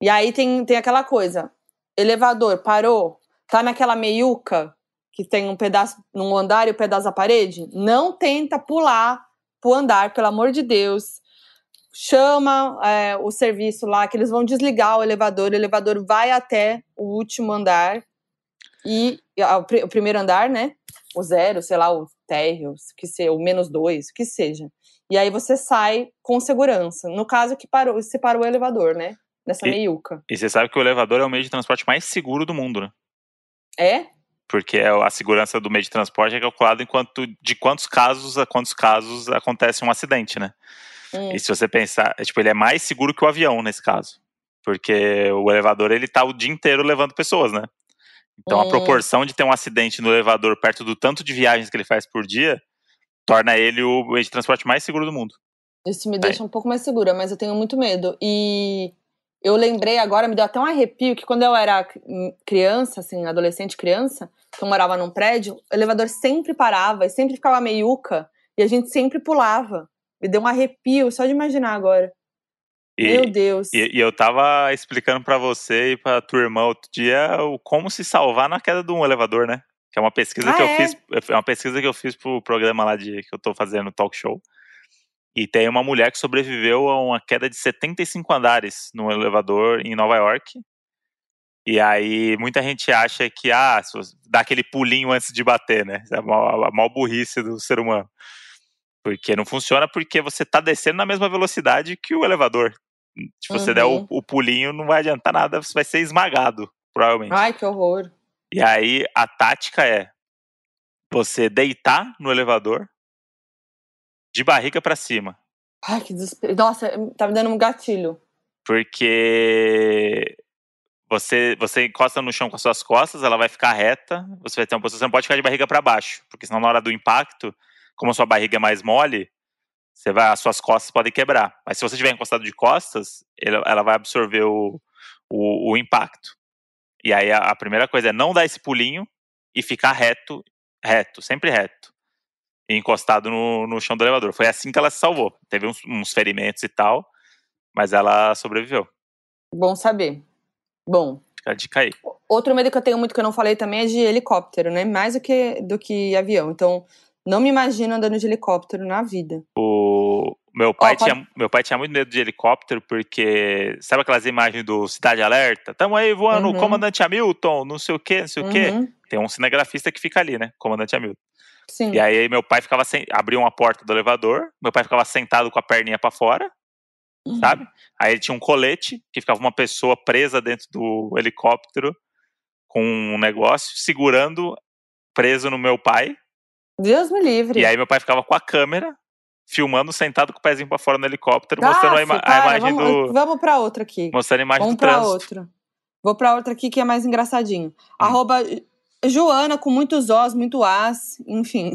E aí tem, tem aquela coisa: elevador parou, tá naquela meiuca que tem um pedaço num andar e o pedaço da parede. Não tenta pular pro andar, pelo amor de Deus. Chama é, o serviço lá, que eles vão desligar o elevador. O elevador vai até o último andar e ah, o, pri- o primeiro andar, né? O zero, sei lá, o térreo, que seja, o menos dois, o que seja. E aí você sai com segurança. No caso que parou, se parou o elevador, né? Nessa E- meiuca. E você sabe que o elevador é o meio de transporte mais seguro do mundo, né? É? Porque é a segurança do meio de transporte é calculada enquanto de quantos casos a quantos casos acontece um acidente, né? Hum. E se você pensar, é, tipo, ele é mais seguro que o avião nesse caso. Porque o elevador, ele tá o dia inteiro levando pessoas, né? Então a Hum. proporção de ter um acidente no elevador perto do tanto de viagens que ele faz por dia torna ele o meio de transporte mais seguro do mundo. Isso me deixa um pouco mais segura, mas eu tenho muito medo. E eu lembrei agora, me deu até um arrepio, que quando eu era criança, assim, adolescente, criança, que eu morava num prédio, o elevador sempre parava e sempre ficava meiuca, e a gente sempre pulava. Me deu um arrepio só de imaginar agora. E, Meu Deus. e, e eu tava explicando pra você e pra tua irmã outro dia o como se salvar na queda de um elevador, né? Que é uma pesquisa Ah, que eu é? fiz, é uma pesquisa que eu fiz pro programa lá de que eu tô fazendo talk show. E tem uma mulher que sobreviveu a uma queda de 75 andares no elevador em Nova York. E aí muita gente acha que ah, dá aquele pulinho antes de bater, né? É a maior, a maior burrice do ser humano. Porque não funciona porque você tá descendo na mesma velocidade que o elevador. Se você der o, Uhum. o pulinho, não vai adiantar nada, você vai ser esmagado, provavelmente. Ai, que horror. E aí a tática é você deitar no elevador de barriga pra cima. Ai, que desespero. Nossa, tá me dando um gatilho. Porque você, você encosta no chão com as suas costas, ela vai ficar reta, você vai ter uma posição, você não pode ficar de barriga para baixo, porque senão na hora do impacto, como a sua barriga é mais mole, você vai, as suas costas podem quebrar. Mas se você estiver encostado de costas, ela, ela vai absorver o, o, o impacto. E aí a, a primeira coisa é não dar esse pulinho e ficar reto, reto, sempre reto. Encostado no, no chão do elevador. Foi assim que ela se salvou. Teve uns, uns ferimentos e tal, mas ela sobreviveu. Bom saber. Bom, Fica a dica aí. Outro medo que eu tenho muito que eu não falei também é de helicóptero, né? Mais do que, do que avião. Então, não me imagino andando de helicóptero na vida. O meu pai, pode- tinha, meu pai tinha muito medo de helicóptero, porque sabe aquelas imagens do Cidade Alerta? Tamo aí voando, Uhum. comandante Hamilton, não sei o quê, não sei o quê. Uhum, Tem um cinegrafista que fica ali, né? Comandante Hamilton. Sim. E aí meu pai ficava sem. abriu uma porta do elevador, meu pai ficava sentado com a perninha pra fora, Uhum. sabe? Aí ele tinha um colete, que ficava uma pessoa presa dentro do helicóptero com um negócio, segurando, preso no meu pai. Deus me livre. E aí meu pai ficava com a câmera, filmando, sentado com o pezinho pra fora no helicóptero, mostrando a, ima- Aff, a para, imagem vamos, do. Vamos pra outra aqui. Mostrando a imagem Vamos do pra trânsito. outra. Vou pra outra aqui que é mais engraçadinho. Hum. Arroba Joana com muitos Os, muito As, enfim.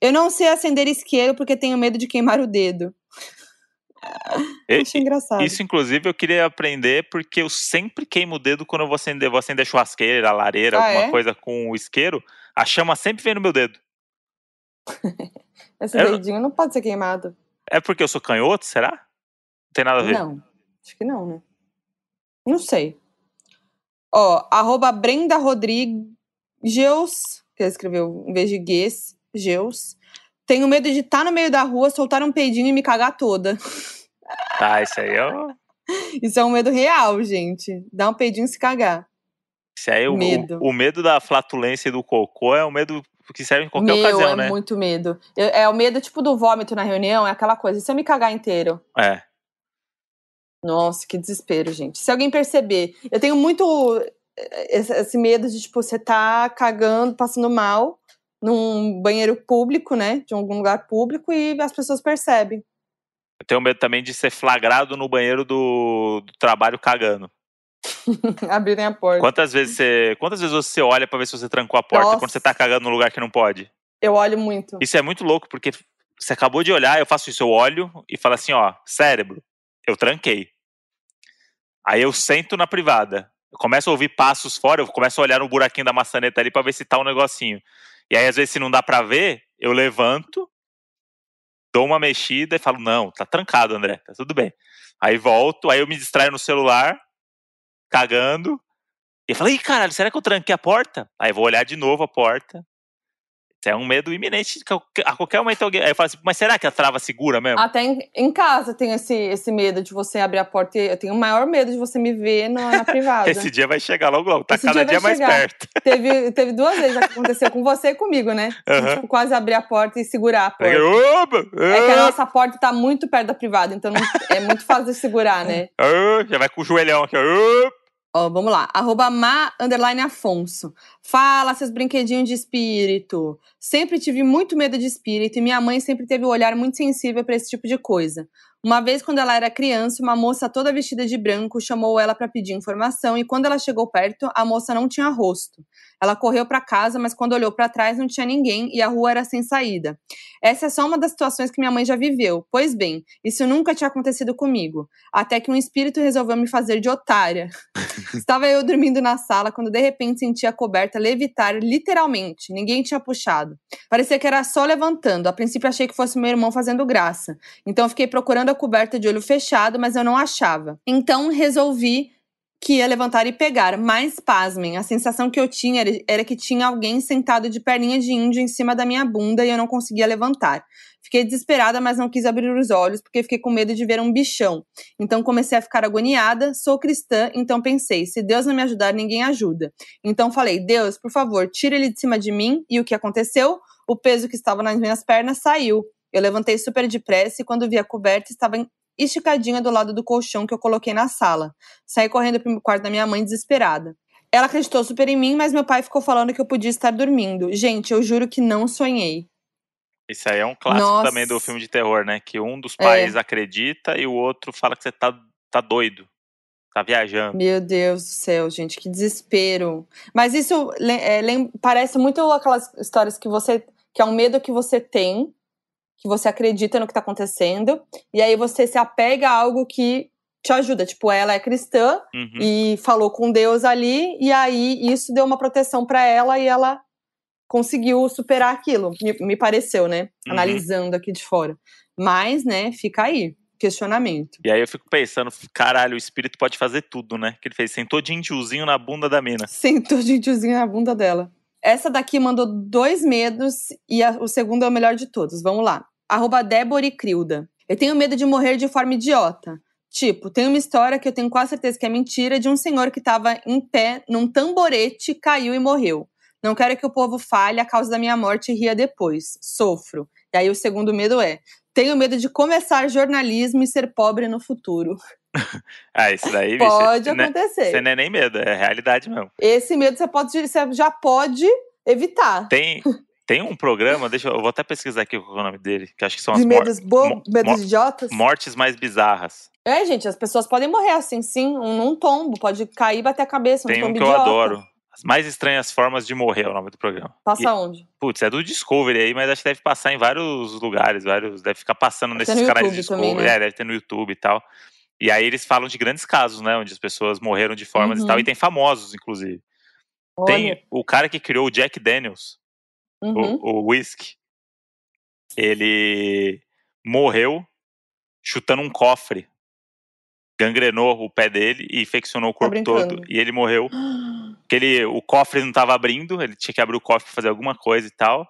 Eu não sei acender isqueiro porque tenho medo de queimar o dedo. E- Achei engraçado. Isso, inclusive, eu queria aprender porque eu sempre queimo o dedo quando eu vou acender, vou acender churrasqueira, lareira, Ah, alguma é? coisa com o isqueiro. A chama sempre vem no meu dedo. Esse Eu- dedinho não pode ser queimado. É porque eu sou canhoto, será? Não tem nada a ver. Não, acho que não, né? Não sei. Ó, arroba Brenda Rodrigues, que ela escreveu em vez de Gues, Geus. Tenho medo de estar no meio da rua, soltar um peidinho e me cagar toda. Tá, isso aí é o. Isso é um medo real, gente. Dar um peidinho e se cagar. Isso aí, é o, Medo. o, o medo da flatulência e do cocô é um medo que serve em qualquer Meu, ocasião, é né? muito medo. Eu- é o medo tipo do vômito na reunião, é aquela coisa. E se eu me cagar inteiro? É. Nossa, que desespero, gente. Se alguém perceber, eu tenho muito esse, medo de, tipo, você tá cagando, passando mal num banheiro público, né? De algum lugar público e as pessoas percebem. Eu tenho medo também de ser flagrado no banheiro do, do trabalho cagando. Abrirem a porta. Quantas vezes você, quantas vezes você olha pra ver se você trancou a porta Nossa. quando você tá cagando num lugar que não pode? Eu olho muito. Isso é muito louco, porque você acabou de olhar, eu faço isso, eu olho e falo assim, ó, cérebro, eu tranquei. Aí eu sento na privada. Eu começo a ouvir passos fora, eu começo a olhar no buraquinho da maçaneta ali pra ver se tá um negocinho. E aí, às vezes, se não dá pra ver, eu levanto, dou uma mexida e falo, não, tá trancado, André, tá tudo bem. Aí volto, aí eu me distraio no celular, cagando, e eu falo, ih, caralho, será que eu tranquei a porta? Aí vou olhar de novo a porta. É um medo iminente, de qualquer- a qualquer momento alguém. Aí eu falo assim, mas será que a trava segura mesmo? Até em, em casa tem esse, esse medo de você abrir a porta. e Eu tenho o maior medo de você me ver na, na privada. Esse dia vai chegar logo logo, tá Esse cada dia dia, mais perto. teve, teve duas vezes que aconteceu com você e comigo, né? Aham. tipo, quase abrir a porta e segurar a porta. É que a opa, nossa porta tá muito perto da privada, então não- é muito fácil de segurar, né? opa, já vai com o joelhão aqui, opa. Ó, vamos lá. Arroba ma, underline Afonso. Fala, seus brinquedinhos de espírito. Sempre tive muito medo de espírito e minha mãe sempre teve um olhar muito sensível para esse tipo de coisa. Uma vez, quando ela era criança, uma moça toda vestida de branco chamou ela para pedir informação e quando ela chegou perto, a moça não tinha rosto. Ela correu para casa, mas quando olhou para trás não tinha ninguém e a rua era sem saída. Essa é só uma das situações que minha mãe já viveu. Pois bem, isso nunca tinha acontecido comigo. Até que um espírito resolveu me fazer de otária. Estava eu dormindo na sala quando de repente senti a coberta levitar literalmente. Ninguém tinha puxado. Parecia que era só levantando. A princípio achei que fosse meu irmão fazendo graça. Então fiquei procurando a coberta de olho fechado, mas eu não achava. Então resolvi que ia levantar e pegar. Mas, pasmem, a sensação que eu tinha era, era que tinha alguém sentado de perninha de índio em cima da minha bunda e eu não conseguia levantar. Fiquei desesperada, mas não quis abrir os olhos porque fiquei com medo de ver um bichão. Então comecei a ficar agoniada. Sou cristã, então pensei: se Deus não me ajudar, ninguém ajuda. Então falei: Deus, por favor, tira ele de cima de mim. E o que aconteceu? O peso que estava nas minhas pernas saiu. Eu levantei super depressa e quando vi a coberta, estava esticadinha do lado do colchão que eu coloquei na sala. Saí correndo pro quarto da minha mãe desesperada. Ela acreditou super em mim, mas meu pai ficou falando que eu podia estar dormindo. Gente, eu juro que não sonhei. Isso aí é um clássico Nossa. também do filme de terror, né? Que um dos É. pais acredita e o outro fala que você tá, tá doido. Tá viajando. Meu Deus do céu, gente, que desespero. Mas isso é, parece muito aquelas histórias que você. que é um medo que você tem, que você acredita no que tá acontecendo, e aí você se apega a algo que te ajuda. Tipo, ela é cristã Uhum. e falou com Deus ali, e aí isso deu uma proteção pra ela e ela conseguiu superar aquilo. Me, me pareceu, né? Uhum. Analisando aqui de fora. Mas, né, fica aí. Questionamento. E aí eu fico pensando, caralho, o espírito pode fazer tudo, né? Que ele fez, sentou de índiozinho na bunda da mina. Sentou de tiozinho na bunda dela. Essa daqui mandou dois medos e a- o segundo é o melhor de todos. Vamos lá. Arroba Débora Crilda. Eu tenho medo de morrer de forma idiota. Tipo, tem uma história que eu tenho quase certeza que é mentira de um senhor que estava em pé num tamborete, caiu e morreu. Não quero que o povo fale a causa da minha morte e ria depois. Sofro. E aí o segundo medo é: tenho medo de começar jornalismo e ser pobre no futuro. Ah, isso daí, bicho, Pode né? acontecer. Você não é nem medo, é realidade mesmo. Esse medo você, pode, você já pode evitar. Tem, tem um programa, deixa eu, eu vou até pesquisar aqui é o nome dele, que acho que são as De medos bo... medos idiotas? mortes mais bizarras. É, gente, as pessoas podem morrer assim, sim, um, num tombo. Pode cair e bater a cabeça, um Tem um que eu idiota. adoro. As mais estranhas formas de morrer é o nome do programa. Passa onde? Putz, é do Discovery aí, mas acho que deve passar em vários lugares, vários, deve ficar passando Deve nesses canais de YouTube também, Discovery. né? É, deve ter no YouTube e tal. E aí eles falam de grandes casos, né? Onde as pessoas morreram de formas Uhum. e tal. E tem famosos, inclusive. Olha. Tem o cara que criou o Jack Daniels, Uhum. o, o whisky. ele morreu chutando um cofre. Gangrenou o pé dele e infeccionou o corpo brincando. todo. E ele morreu. Porque ele, o cofre não tava abrindo, ele tinha que abrir o cofre pra fazer alguma coisa e tal.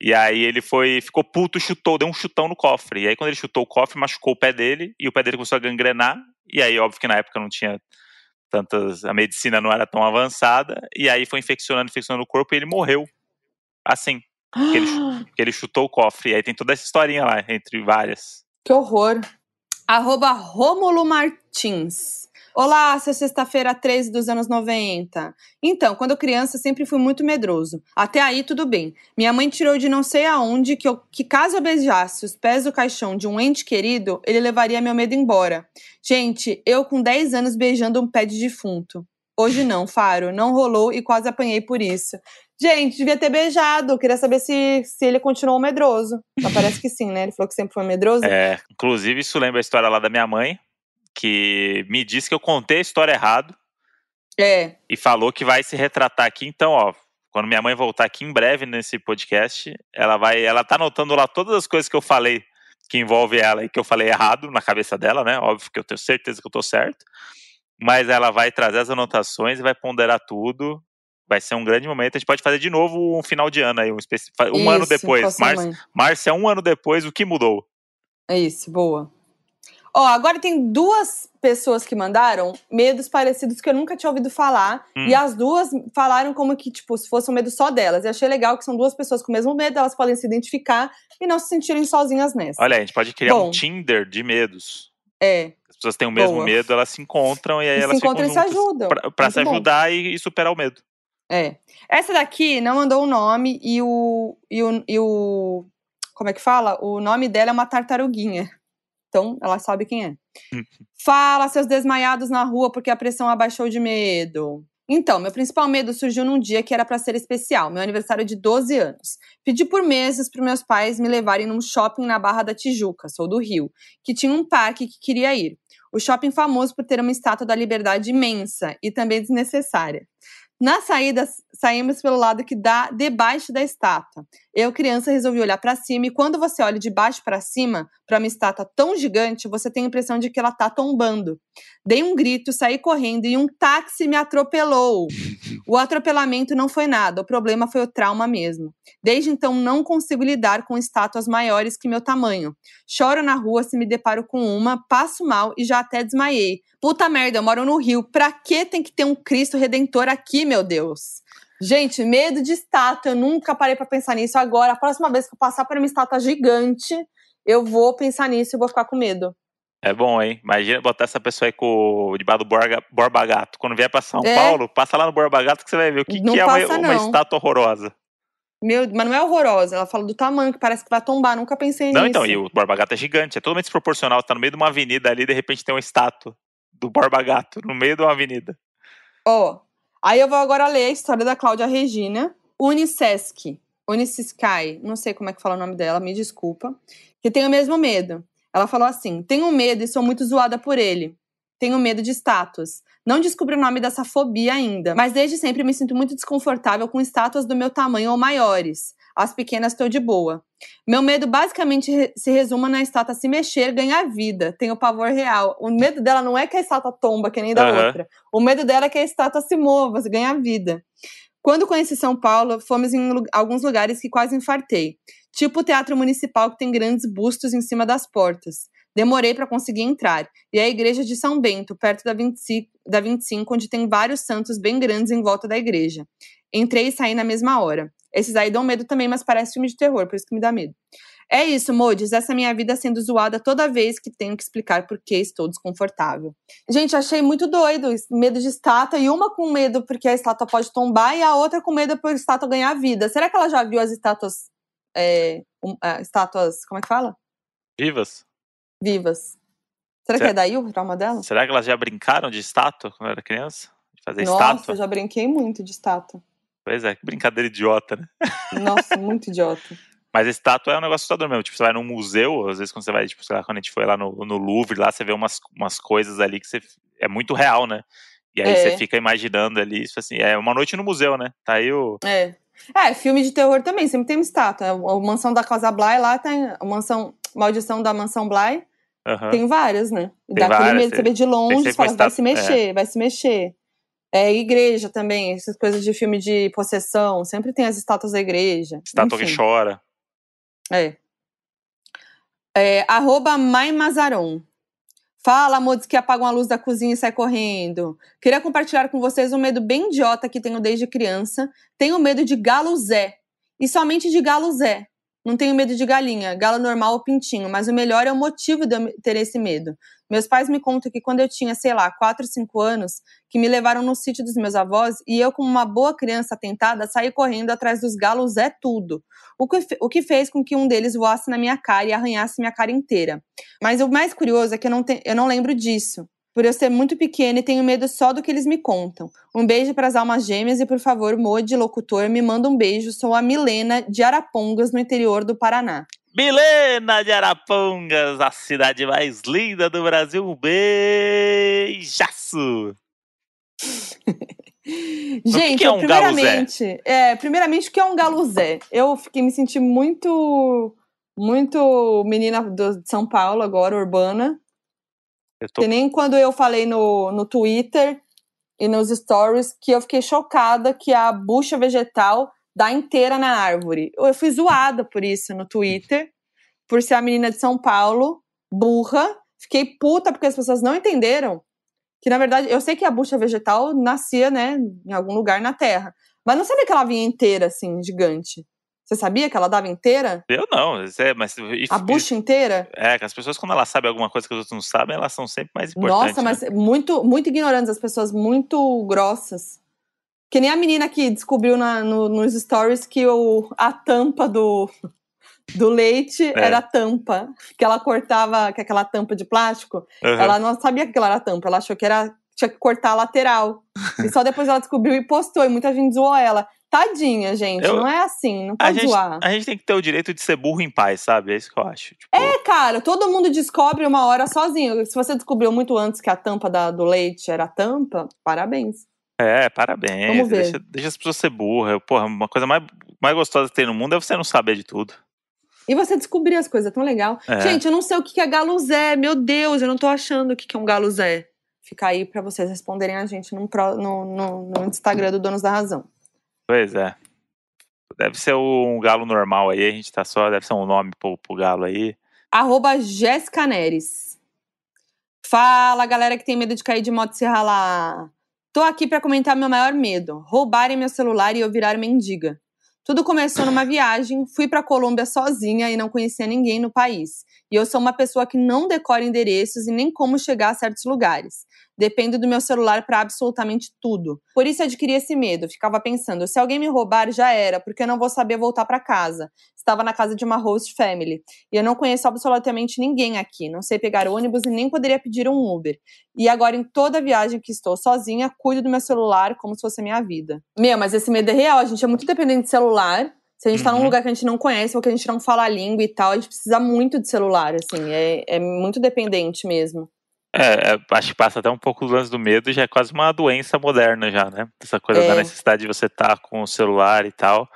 E aí ele foi, ficou puto, chutou, deu um chutão no cofre. E aí quando ele chutou o cofre, machucou o pé dele e o pé dele começou a gangrenar. E aí, óbvio que na época não tinha tantas, a medicina não era tão avançada. E aí foi infeccionando, infeccionando o corpo e ele morreu. Assim, porque ele, porque ele chutou o cofre. E aí tem toda essa historinha lá, entre várias. Que horror. Arroba Rômulo Martins. Olá, seu sexta-feira 13 dos anos 90. Então, quando criança, sempre fui muito medroso. Até aí, tudo bem. Minha mãe tirou de não sei aonde que, eu, que caso eu beijasse os pés do caixão de um ente querido, ele levaria meu medo embora. Gente, eu com 10 anos beijando um pé de defunto. Hoje não, Faro. Não rolou e quase apanhei por isso. Gente, devia ter beijado. Queria saber se, se ele continuou medroso. Mas parece que sim, né? Ele falou que sempre foi medroso. É, inclusive, isso lembra a história lá da minha mãe, que me disse que eu contei a história errado É. e falou que vai se retratar aqui. Então, ó, quando minha mãe voltar aqui em breve nesse podcast, ela vai, ela tá anotando lá todas as coisas que eu falei que envolve ela e que eu falei errado na cabeça dela, né? Óbvio que eu tenho certeza que eu tô certo. Mas ela vai trazer as anotações e vai ponderar tudo. Vai ser um grande momento. A gente pode fazer de novo um final de ano aí, um, especi- um Isso, ano depois. Márcia, mãe. Márcia, um ano depois, o que mudou? É isso, boa. Ó, agora tem duas pessoas que mandaram medos parecidos que eu nunca tinha ouvido falar. Hum. E as duas falaram como que, tipo, se fosse um medo só delas. E achei legal que são duas pessoas com o mesmo medo, elas podem se identificar e não se sentirem sozinhas nessa. Olha, a gente pode criar um Bom. Tinder de medos. É. As pessoas têm o mesmo Boa. medo, elas se encontram e aí E se elas ficam encontram e se ajudam. Pra, pra se ajudar e, e superar o medo. É. Essa daqui não mandou o nome e o, e o. e o. Como é que fala? O nome dela é uma tartaruguinha. Então, ela sabe quem é. Fala, seus desmaiados na rua porque a pressão abaixou de medo. Então, meu principal medo surgiu num dia que era pra ser especial, meu aniversário de 12 anos. Pedi por meses para meus pais me levarem num shopping na Barra da Tijuca, sou do Rio, que tinha um parque que queria ir. O shopping famoso por ter uma estátua da liberdade imensa e também desnecessária. Na saída, saímos pelo lado que dá debaixo da estátua. Eu, criança, resolvi olhar para cima e quando você olha de baixo para cima, para uma estátua tão gigante, você tem a impressão de que ela tá tombando. Dei um grito, saí correndo e um táxi me atropelou. O atropelamento não foi nada, o problema foi o trauma mesmo. Desde então não consigo lidar com estátuas maiores que meu tamanho. Choro na rua se me deparo com uma, passo mal e já até desmaiei. Puta merda, eu moro no Rio. Pra que tem que ter um Cristo Redentor aqui, meu Deus? Gente, medo de estátua. Eu nunca parei pra pensar nisso. Agora, a próxima vez que eu passar por uma estátua gigante, eu vou pensar nisso e vou ficar com medo. É bom, hein? Imagina botar essa pessoa aí com, debaixo do Borga, Borba Gato. Quando vier pra São É. Paulo, passa lá no Borba Gato que você vai ver o que, Não que é uma, passa, uma não. estátua horrorosa. Meu, mas não é horrorosa. Ela fala do tamanho, que parece que vai tombar. Nunca pensei Não, nisso. então, e o Borba Gato é gigante, é totalmente desproporcional. Você tá no meio de uma avenida ali, de repente tem uma estátua do Borba Gato no meio de uma avenida. Ó, aí eu vou agora ler a história da Cláudia Regina, Unicesc, Unicisky, não sei como é que fala o nome dela, me desculpa, que tem o mesmo medo. Ela falou assim: tenho medo e sou muito zoada por ele. Tenho medo de estátuas. Não descobri o nome dessa fobia ainda, mas desde sempre me sinto muito desconfortável com estátuas do meu tamanho ou maiores. As pequenas estou de boa. Meu medo basicamente se resume na estátua se mexer, ganhar vida. Tenho pavor real. O medo dela não é que a estátua tomba, que nem da Aham. outra. O medo dela é que a estátua se mova, se ganha vida. Quando conheci São Paulo, fomos em alguns lugares que quase infartei. Tipo o Teatro Municipal, que tem grandes bustos em cima das portas. Demorei para conseguir entrar. E a igreja de São Bento, perto da 25, da 25, onde tem vários santos bem grandes em volta da igreja. Entrei e saí na mesma hora. Esses aí dão medo também, mas parece filme de terror, por isso que me dá medo. É isso, Modes. Essa minha vida sendo zoada toda vez que tenho que explicar por que estou desconfortável. Gente, achei muito doido. Medo de estátua. E uma com medo porque a estátua pode tombar e a outra com medo por a estátua ganhar vida. Será que ela já viu as estátuas. é, um, ah, estátuas. Como é que fala? Vivas? Vivas. Será que Será- é daí o trauma dela? Será que elas já brincaram de estátua quando era criança? De fazer Nossa, estátua? eu já brinquei muito de estátua. Pois é, que brincadeira idiota, né? Nossa, muito idiota. Mas estátua é um negócio assustador mesmo. Tipo, você vai num museu, às vezes quando você vai, tipo, sei lá, quando a gente foi lá no, no Louvre, lá você vê umas, umas coisas ali que você, é muito real, né? E aí É. você fica imaginando ali, isso assim, é uma noite no museu, né? Tá aí o. É. É, filme de terror também, sempre tem uma estátua. A Mansão da Casa Bly lá tem. A Mansão. Maldição da Mansão Bly. Aham. Tem várias, né? E Tem dá aquele várias, medo, você vê de longe, você fala, uma vai se mexer, vai se mexer. É, igreja também, essas coisas de filme de possessão, sempre tem as estátuas da igreja. Estátua Enfim. que chora. É. É, arroba Mai Mazaron. Fala, modos que apagam a luz da cozinha e sai correndo. Queria compartilhar com vocês um medo bem idiota que tenho desde criança. Tenho medo de galo Zé. E somente de galo Zé. Não tenho medo de galinha, galo normal ou pintinho, mas o melhor é o motivo de eu ter esse medo. Meus pais me contam que quando eu tinha, sei lá, 4, 5 anos, que me levaram no sítio dos meus avós e eu, como uma boa criança atentada, saí correndo atrás dos galos é tudo. O que, o que fez com que um deles voasse na minha cara e arranhasse minha cara inteira. Mas o mais curioso é que eu não, te- eu não lembro disso. Por eu ser muito pequena e tenho medo só do que eles me contam. Um beijo para as almas gêmeas e, por favor, Modi, locutor, me manda um beijo. Sou a Milena de Arapongas, no interior do Paraná. Milena de Arapongas, a cidade mais linda do Brasil. Um beijaço! Gente, que é um primeiramente, é, primeiramente, o que é um galo Zé? Eu fiquei me senti muito, muito menina do- de São Paulo agora, urbana. Eu tô Que nem quando eu falei no, no Twitter e nos stories que eu fiquei chocada que a bucha vegetal dá inteira na árvore. Eu fui zoada por isso no Twitter, por ser a menina de São Paulo, burra. Fiquei puta porque as pessoas não entenderam que, na verdade, eu sei que a bucha vegetal nascia, né, em algum lugar na Terra. Mas não sabia que ela vinha inteira, assim, gigante. Você sabia que ela dava inteira? Eu não, é, mas A bucha inteira? É, que as pessoas, quando elas sabem alguma coisa que os outros não sabem, elas são sempre mais importantes. Nossa, né? mas muito, muito ignorantes, as pessoas muito grossas. Que nem a menina que descobriu na- no- nos stories que o, a tampa do, do leite É. era tampa. Que ela cortava, que aquela tampa de plástico, Aham. ela não sabia que aquilo era tampa, ela achou que era tinha que cortar a lateral. e só depois ela descobriu e postou, e muita gente zoou ela. Tadinha, gente, Eu- não é assim, não a, pode gente, zoar. a gente tem que ter o direito de ser burro em paz, sabe? É isso que eu acho. Tipo, É, cara, todo mundo descobre uma hora sozinho. Se você descobriu muito antes que a tampa da- do leite era a tampa, parabéns. É, parabéns. Vamos ver. Deixa, deixa as pessoas ser burras. Porra, uma coisa mais, mais gostosa que tem no mundo é você não saber de tudo. E você descobrir as coisas, é tão legal. É. Gente, eu não sei o que é galo Zé, meu Deus, eu não tô achando o que é um galo Zé. Fica aí pra vocês responderem a gente no, no, no- no Instagram do Donos da Razão. Pois é. Deve ser um galo normal aí, a gente tá só. Deve ser um nome pro, pro galo aí. Arroba Jéssica Neres. Fala, galera que tem medo de cair de moto e se ralar. Tô aqui pra comentar meu maior medo: roubarem meu celular e eu virar mendiga. Tudo começou numa viagem, fui pra Colômbia sozinha e não conhecia ninguém no país. E eu sou uma pessoa que não decora endereços e nem como chegar a certos lugares. Dependo do meu celular pra absolutamente tudo. Por isso adquiri esse medo. Ficava pensando, se alguém me roubar já era, porque eu não vou saber voltar pra casa. Estava na casa de uma host family e eu não conheço absolutamente ninguém aqui. Não sei pegar ônibus e nem poderia pedir um Uber. E agora, em toda viagem que estou sozinha, cuido do meu celular como se fosse a minha vida. Meu, mas esse medo é real. A gente é muito dependente de celular. Se a gente tá num Uhum. lugar que a gente não conhece ou que a gente não fala a língua e tal, a gente precisa muito de celular, assim. É, é muito dependente mesmo. É, é, acho que passa até um pouco do lance do medo, já é quase uma doença moderna já, né? Essa coisa É. da necessidade de você estar com o celular e tal.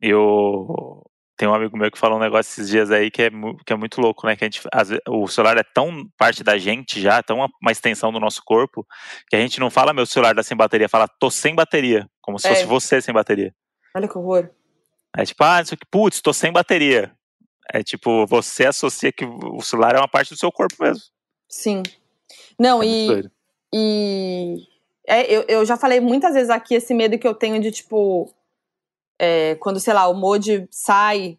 Eu tenho um amigo meu que falou um negócio esses dias aí que é, que é muito louco, né? Que a gente, ve- o celular é tão parte da gente já, tão uma, uma extensão do nosso corpo, que a gente não fala meu celular tá sem bateria, fala tô sem bateria, como se É. fosse você sem bateria. Olha que horror. É tipo, ah, isso aqui, putz, tô sem bateria. É tipo, você associa que o celular é uma parte do seu corpo mesmo. Sim. Não, É e. E é, eu, eu já falei muitas vezes aqui esse medo que eu tenho de, tipo, é, quando, sei lá, o mod sai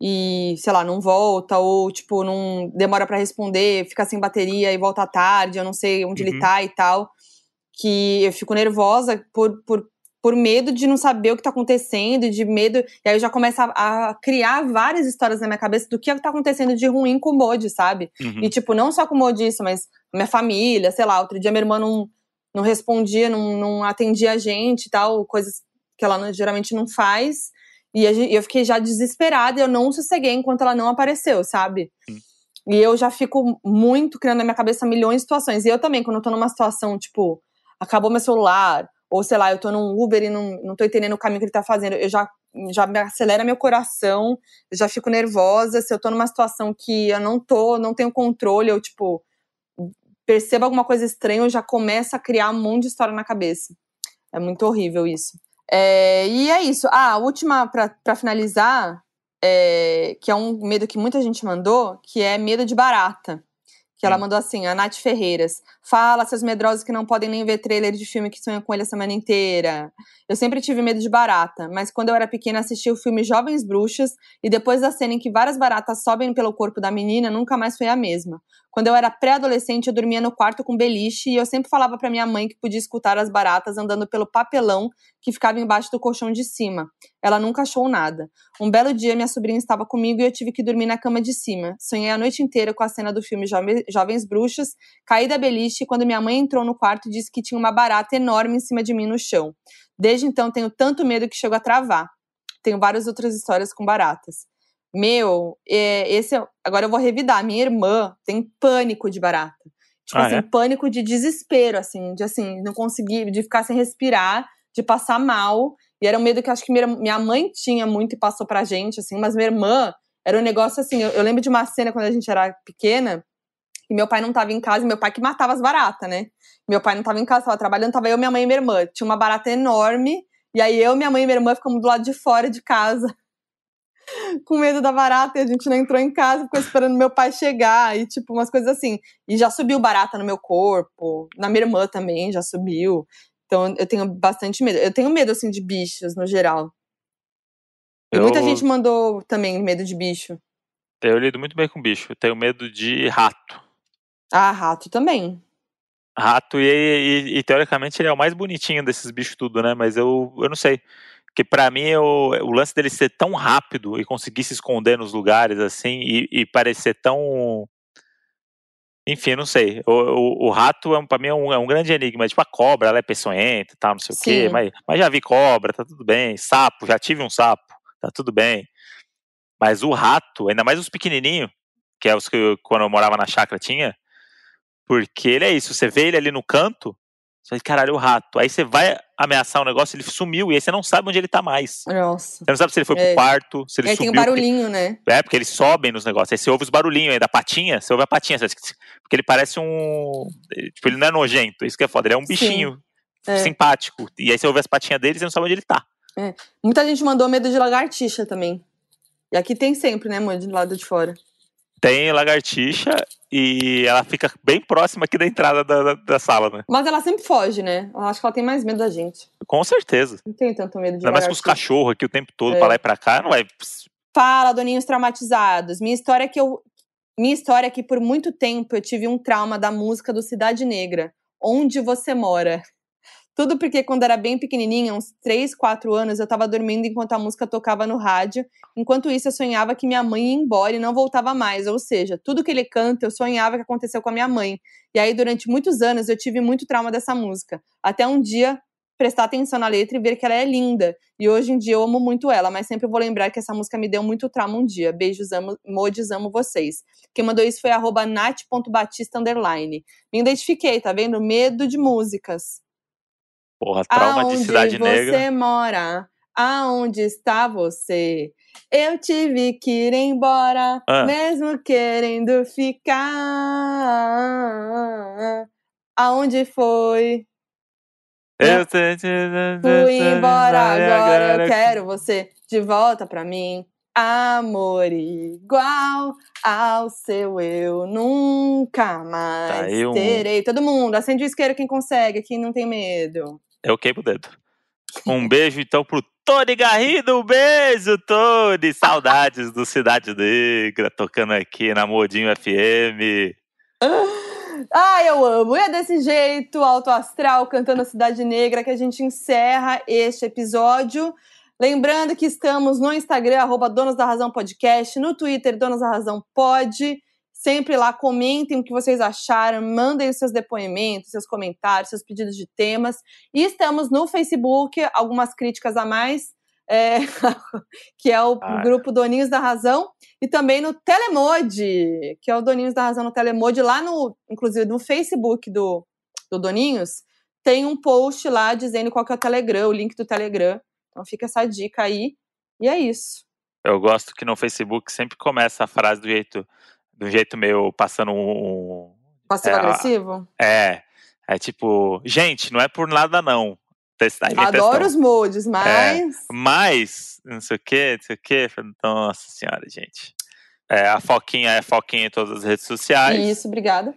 e, sei lá, não volta, ou, tipo, não demora pra responder, fica sem bateria e volta tarde, eu não sei onde ele Uhum. tá e tal. Que eu fico nervosa por, por, por medo de não saber o que tá acontecendo, e de medo. E aí eu já começo a, a criar várias histórias na minha cabeça do que tá acontecendo de ruim com o mod, sabe? Uhum. E, tipo, não só com modista, mas minha família, sei lá, outro dia minha irmã não, não respondia, não, não atendia a gente e tal, coisas que ela não- geralmente não faz. E eu fiquei já desesperada e eu não sosseguei enquanto ela não apareceu, sabe? E eu já fico muito criando na minha cabeça milhões de situações. E eu também, quando eu tô numa situação, tipo, acabou meu celular, ou sei lá, eu tô num Uber e não, não tô entendendo o caminho que ele tá fazendo, eu já, já me acelera meu coração, eu já fico nervosa. Se eu tô numa situação que eu não tô, não tenho controle, eu, tipo, percebo alguma coisa estranha, eu já começo a criar um monte de história na cabeça. É muito horrível isso. É, e é isso. Ah, a última, para finalizar, é, que é um medo que muita gente mandou, que é medo de barata. Que ela mandou assim, a Nath Ferreiras. Fala, seus medrosos que não podem nem ver trailer de filme que sonham com ele a semana inteira. Eu sempre tive medo de barata, mas quando eu era pequena assisti o filme Jovens Bruxas e depois da cena em que várias baratas sobem pelo corpo da menina, nunca mais foi a mesma. Quando eu era pré-adolescente, eu dormia no quarto com beliche e eu sempre falava para minha mãe que podia escutar as baratas andando pelo papelão que ficava embaixo do colchão de cima. Ela nunca achou nada. Um belo dia, minha sobrinha estava comigo e eu tive que dormir na cama de cima. Sonhei a noite inteira com a cena do filme Jovens Bruxas, caí da beliche quando minha mãe entrou no quarto e disse que tinha uma barata enorme em cima de mim no chão. Desde então, tenho tanto medo que chego a travar. Tenho várias outras histórias com baratas. Meu, é, esse é, agora eu vou revidar. Minha irmã tem pânico de barata. Tipo Ah, assim, é? pânico de desespero, assim, de assim, não conseguir, de ficar sem respirar, de passar mal. E era um medo que acho que minha, minha mãe tinha muito e passou pra gente, assim, mas minha irmã era um negócio assim. Eu, eu lembro de uma cena quando a gente era pequena, e meu pai não tava em casa, e meu pai que matava as baratas, né? Meu pai não tava em casa, tava trabalhando, tava eu, minha mãe e minha irmã. Tinha uma barata enorme, e aí eu, minha mãe e minha irmã ficamos do lado de fora de casa com medo da barata e a gente não entrou em casa, ficou esperando meu pai chegar e tipo umas coisas assim. E já subiu barata no meu corpo, na minha irmã também já subiu. Então eu tenho bastante medo. Eu tenho medo assim de bichos no geral. E Eu- muita gente mandou também medo de bicho. Eu lido muito bem com bicho. Eu tenho medo de rato. Ah, rato também. Rato, e, e- e, teoricamente ele é o mais bonitinho desses bichos tudo, né? Mas eu, eu não sei. Porque pra mim o, o lance dele ser tão rápido e conseguir se esconder nos lugares assim e, e parecer tão. Enfim, não sei. O, o, o rato é, pra mim é um, é um grande enigma. Tipo a cobra, ela é peçonhenta e tal, não sei o quê. Sim. Mas, mas já vi cobra, tá tudo bem. Sapo, já tive um sapo, tá tudo bem. Mas o rato, ainda mais os pequenininhos, que é os que eu, quando eu morava na chácara tinha, porque ele é isso, você vê ele ali no canto, você fala, caralho, o rato. Aí você vai ameaçar o negócio, ele sumiu, e aí você não sabe onde ele tá mais. Nossa. Você não sabe se ele foi É. pro quarto, se ele Aí tem subiu. um barulhinho, né? Porque, é, porque eles sobem nos negócios. Aí você ouve os barulhinhos aí da patinha, você ouve a patinha. você- Porque ele parece um. Tipo, ele não é nojento, isso que é foda. Ele é um bichinho É. simpático. E aí você ouve as patinhas deles e não sabe onde ele tá. Muita gente mandou medo de lagartixa também. E aqui tem sempre, né, mãe, do lado de fora. Tem lagartixa e ela fica bem próxima aqui da entrada da, da, da sala, né? Mas ela sempre foge, né? Eu acho que ela tem mais medo da gente. Com certeza. Não tem tanto medo de Ainda mais com os cachorros aqui o tempo todo, É. pra lá e pra cá, não vai. Fala, doninhos traumatizados. Minha história é que eu. Minha história é que por muito tempo eu tive um trauma da música do Cidade Negra. Onde você mora? Tudo porque quando era bem pequenininha, uns 3, 4 anos, eu tava dormindo enquanto a música tocava no rádio. Enquanto isso, eu sonhava que minha mãe ia embora e não voltava mais. Ou seja, tudo que ele canta, eu sonhava que aconteceu com a minha mãe. E aí, durante muitos anos, eu tive muito trauma dessa música. Até um dia prestar atenção na letra e ver que ela é linda. E hoje em dia eu amo muito ela, mas sempre vou lembrar que essa música me deu muito trauma um dia. Beijos, amo, modes, amo vocês. Quem mandou isso foi arroba nat.batista. Me identifiquei, tá vendo? Medo de músicas. Porra, trauma Aonde de Cidade você Negra. mora? Aonde está você? Eu tive que ir embora, Ah. mesmo querendo ficar. Aonde foi? Eu te- Fui embora, agora eu quero você de volta pra mim. Amor igual ao seu eu nunca mais Tá um- terei. Todo mundo, acende o isqueiro quem consegue, quem não tem medo. Eu queimo o dedo. Um beijo então pro Tony Garrido. Um beijo, Tony. Saudades do Cidade Negra, tocando aqui na Modinho FM. Ah, eu amo. E é desse jeito, alto astral, cantando a Cidade Negra, que a gente encerra este episódio. Lembrando que estamos no Instagram, arroba Donos da Razão Podcast, no Twitter, Donos da Razão Pod. Sempre lá, comentem o que vocês acharam, mandem os seus depoimentos, seus comentários, seus pedidos de temas. E estamos no Facebook, algumas críticas a mais, é, que é o Ah. grupo Doninhos da Razão, e também no Telemode, que é o Doninhos da Razão no Telemode, lá no, inclusive no Facebook do, do Doninhos, tem um post lá dizendo qual que é o Telegram, o link do Telegram. Então fica essa dica aí. E é isso. Eu gosto que no Facebook sempre começa a frase do jeito, do jeito meio passando um. Passivo-agressivo? É. É tipo, gente, não é por nada não. Aí Adoro os modes, mas. Mas, não sei o que, não sei o que. Nossa senhora, gente. É, a Foquinha é Foquinha em todas as redes sociais, Isso, obrigada.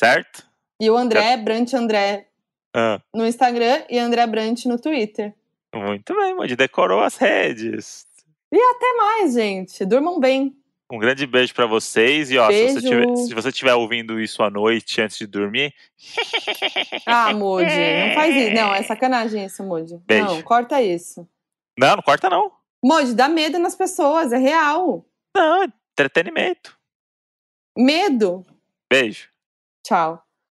certo? E o André, Brant André Ah, no Instagram e André Brant no Twitter. muito bem, Moody. Decorou as redes. Até mais, gente. Durmam bem. Um grande beijo pra vocês. E ó, se você, tiver, se você estiver ouvindo isso à noite antes de dormir, Ah, Moody, não faz isso. Não, é sacanagem isso, Moody. Beijo. Não, corta isso. não, não corta não. Moody, dá medo nas pessoas, é real. Não, entretenimento. Medo. Beijo. Tchau.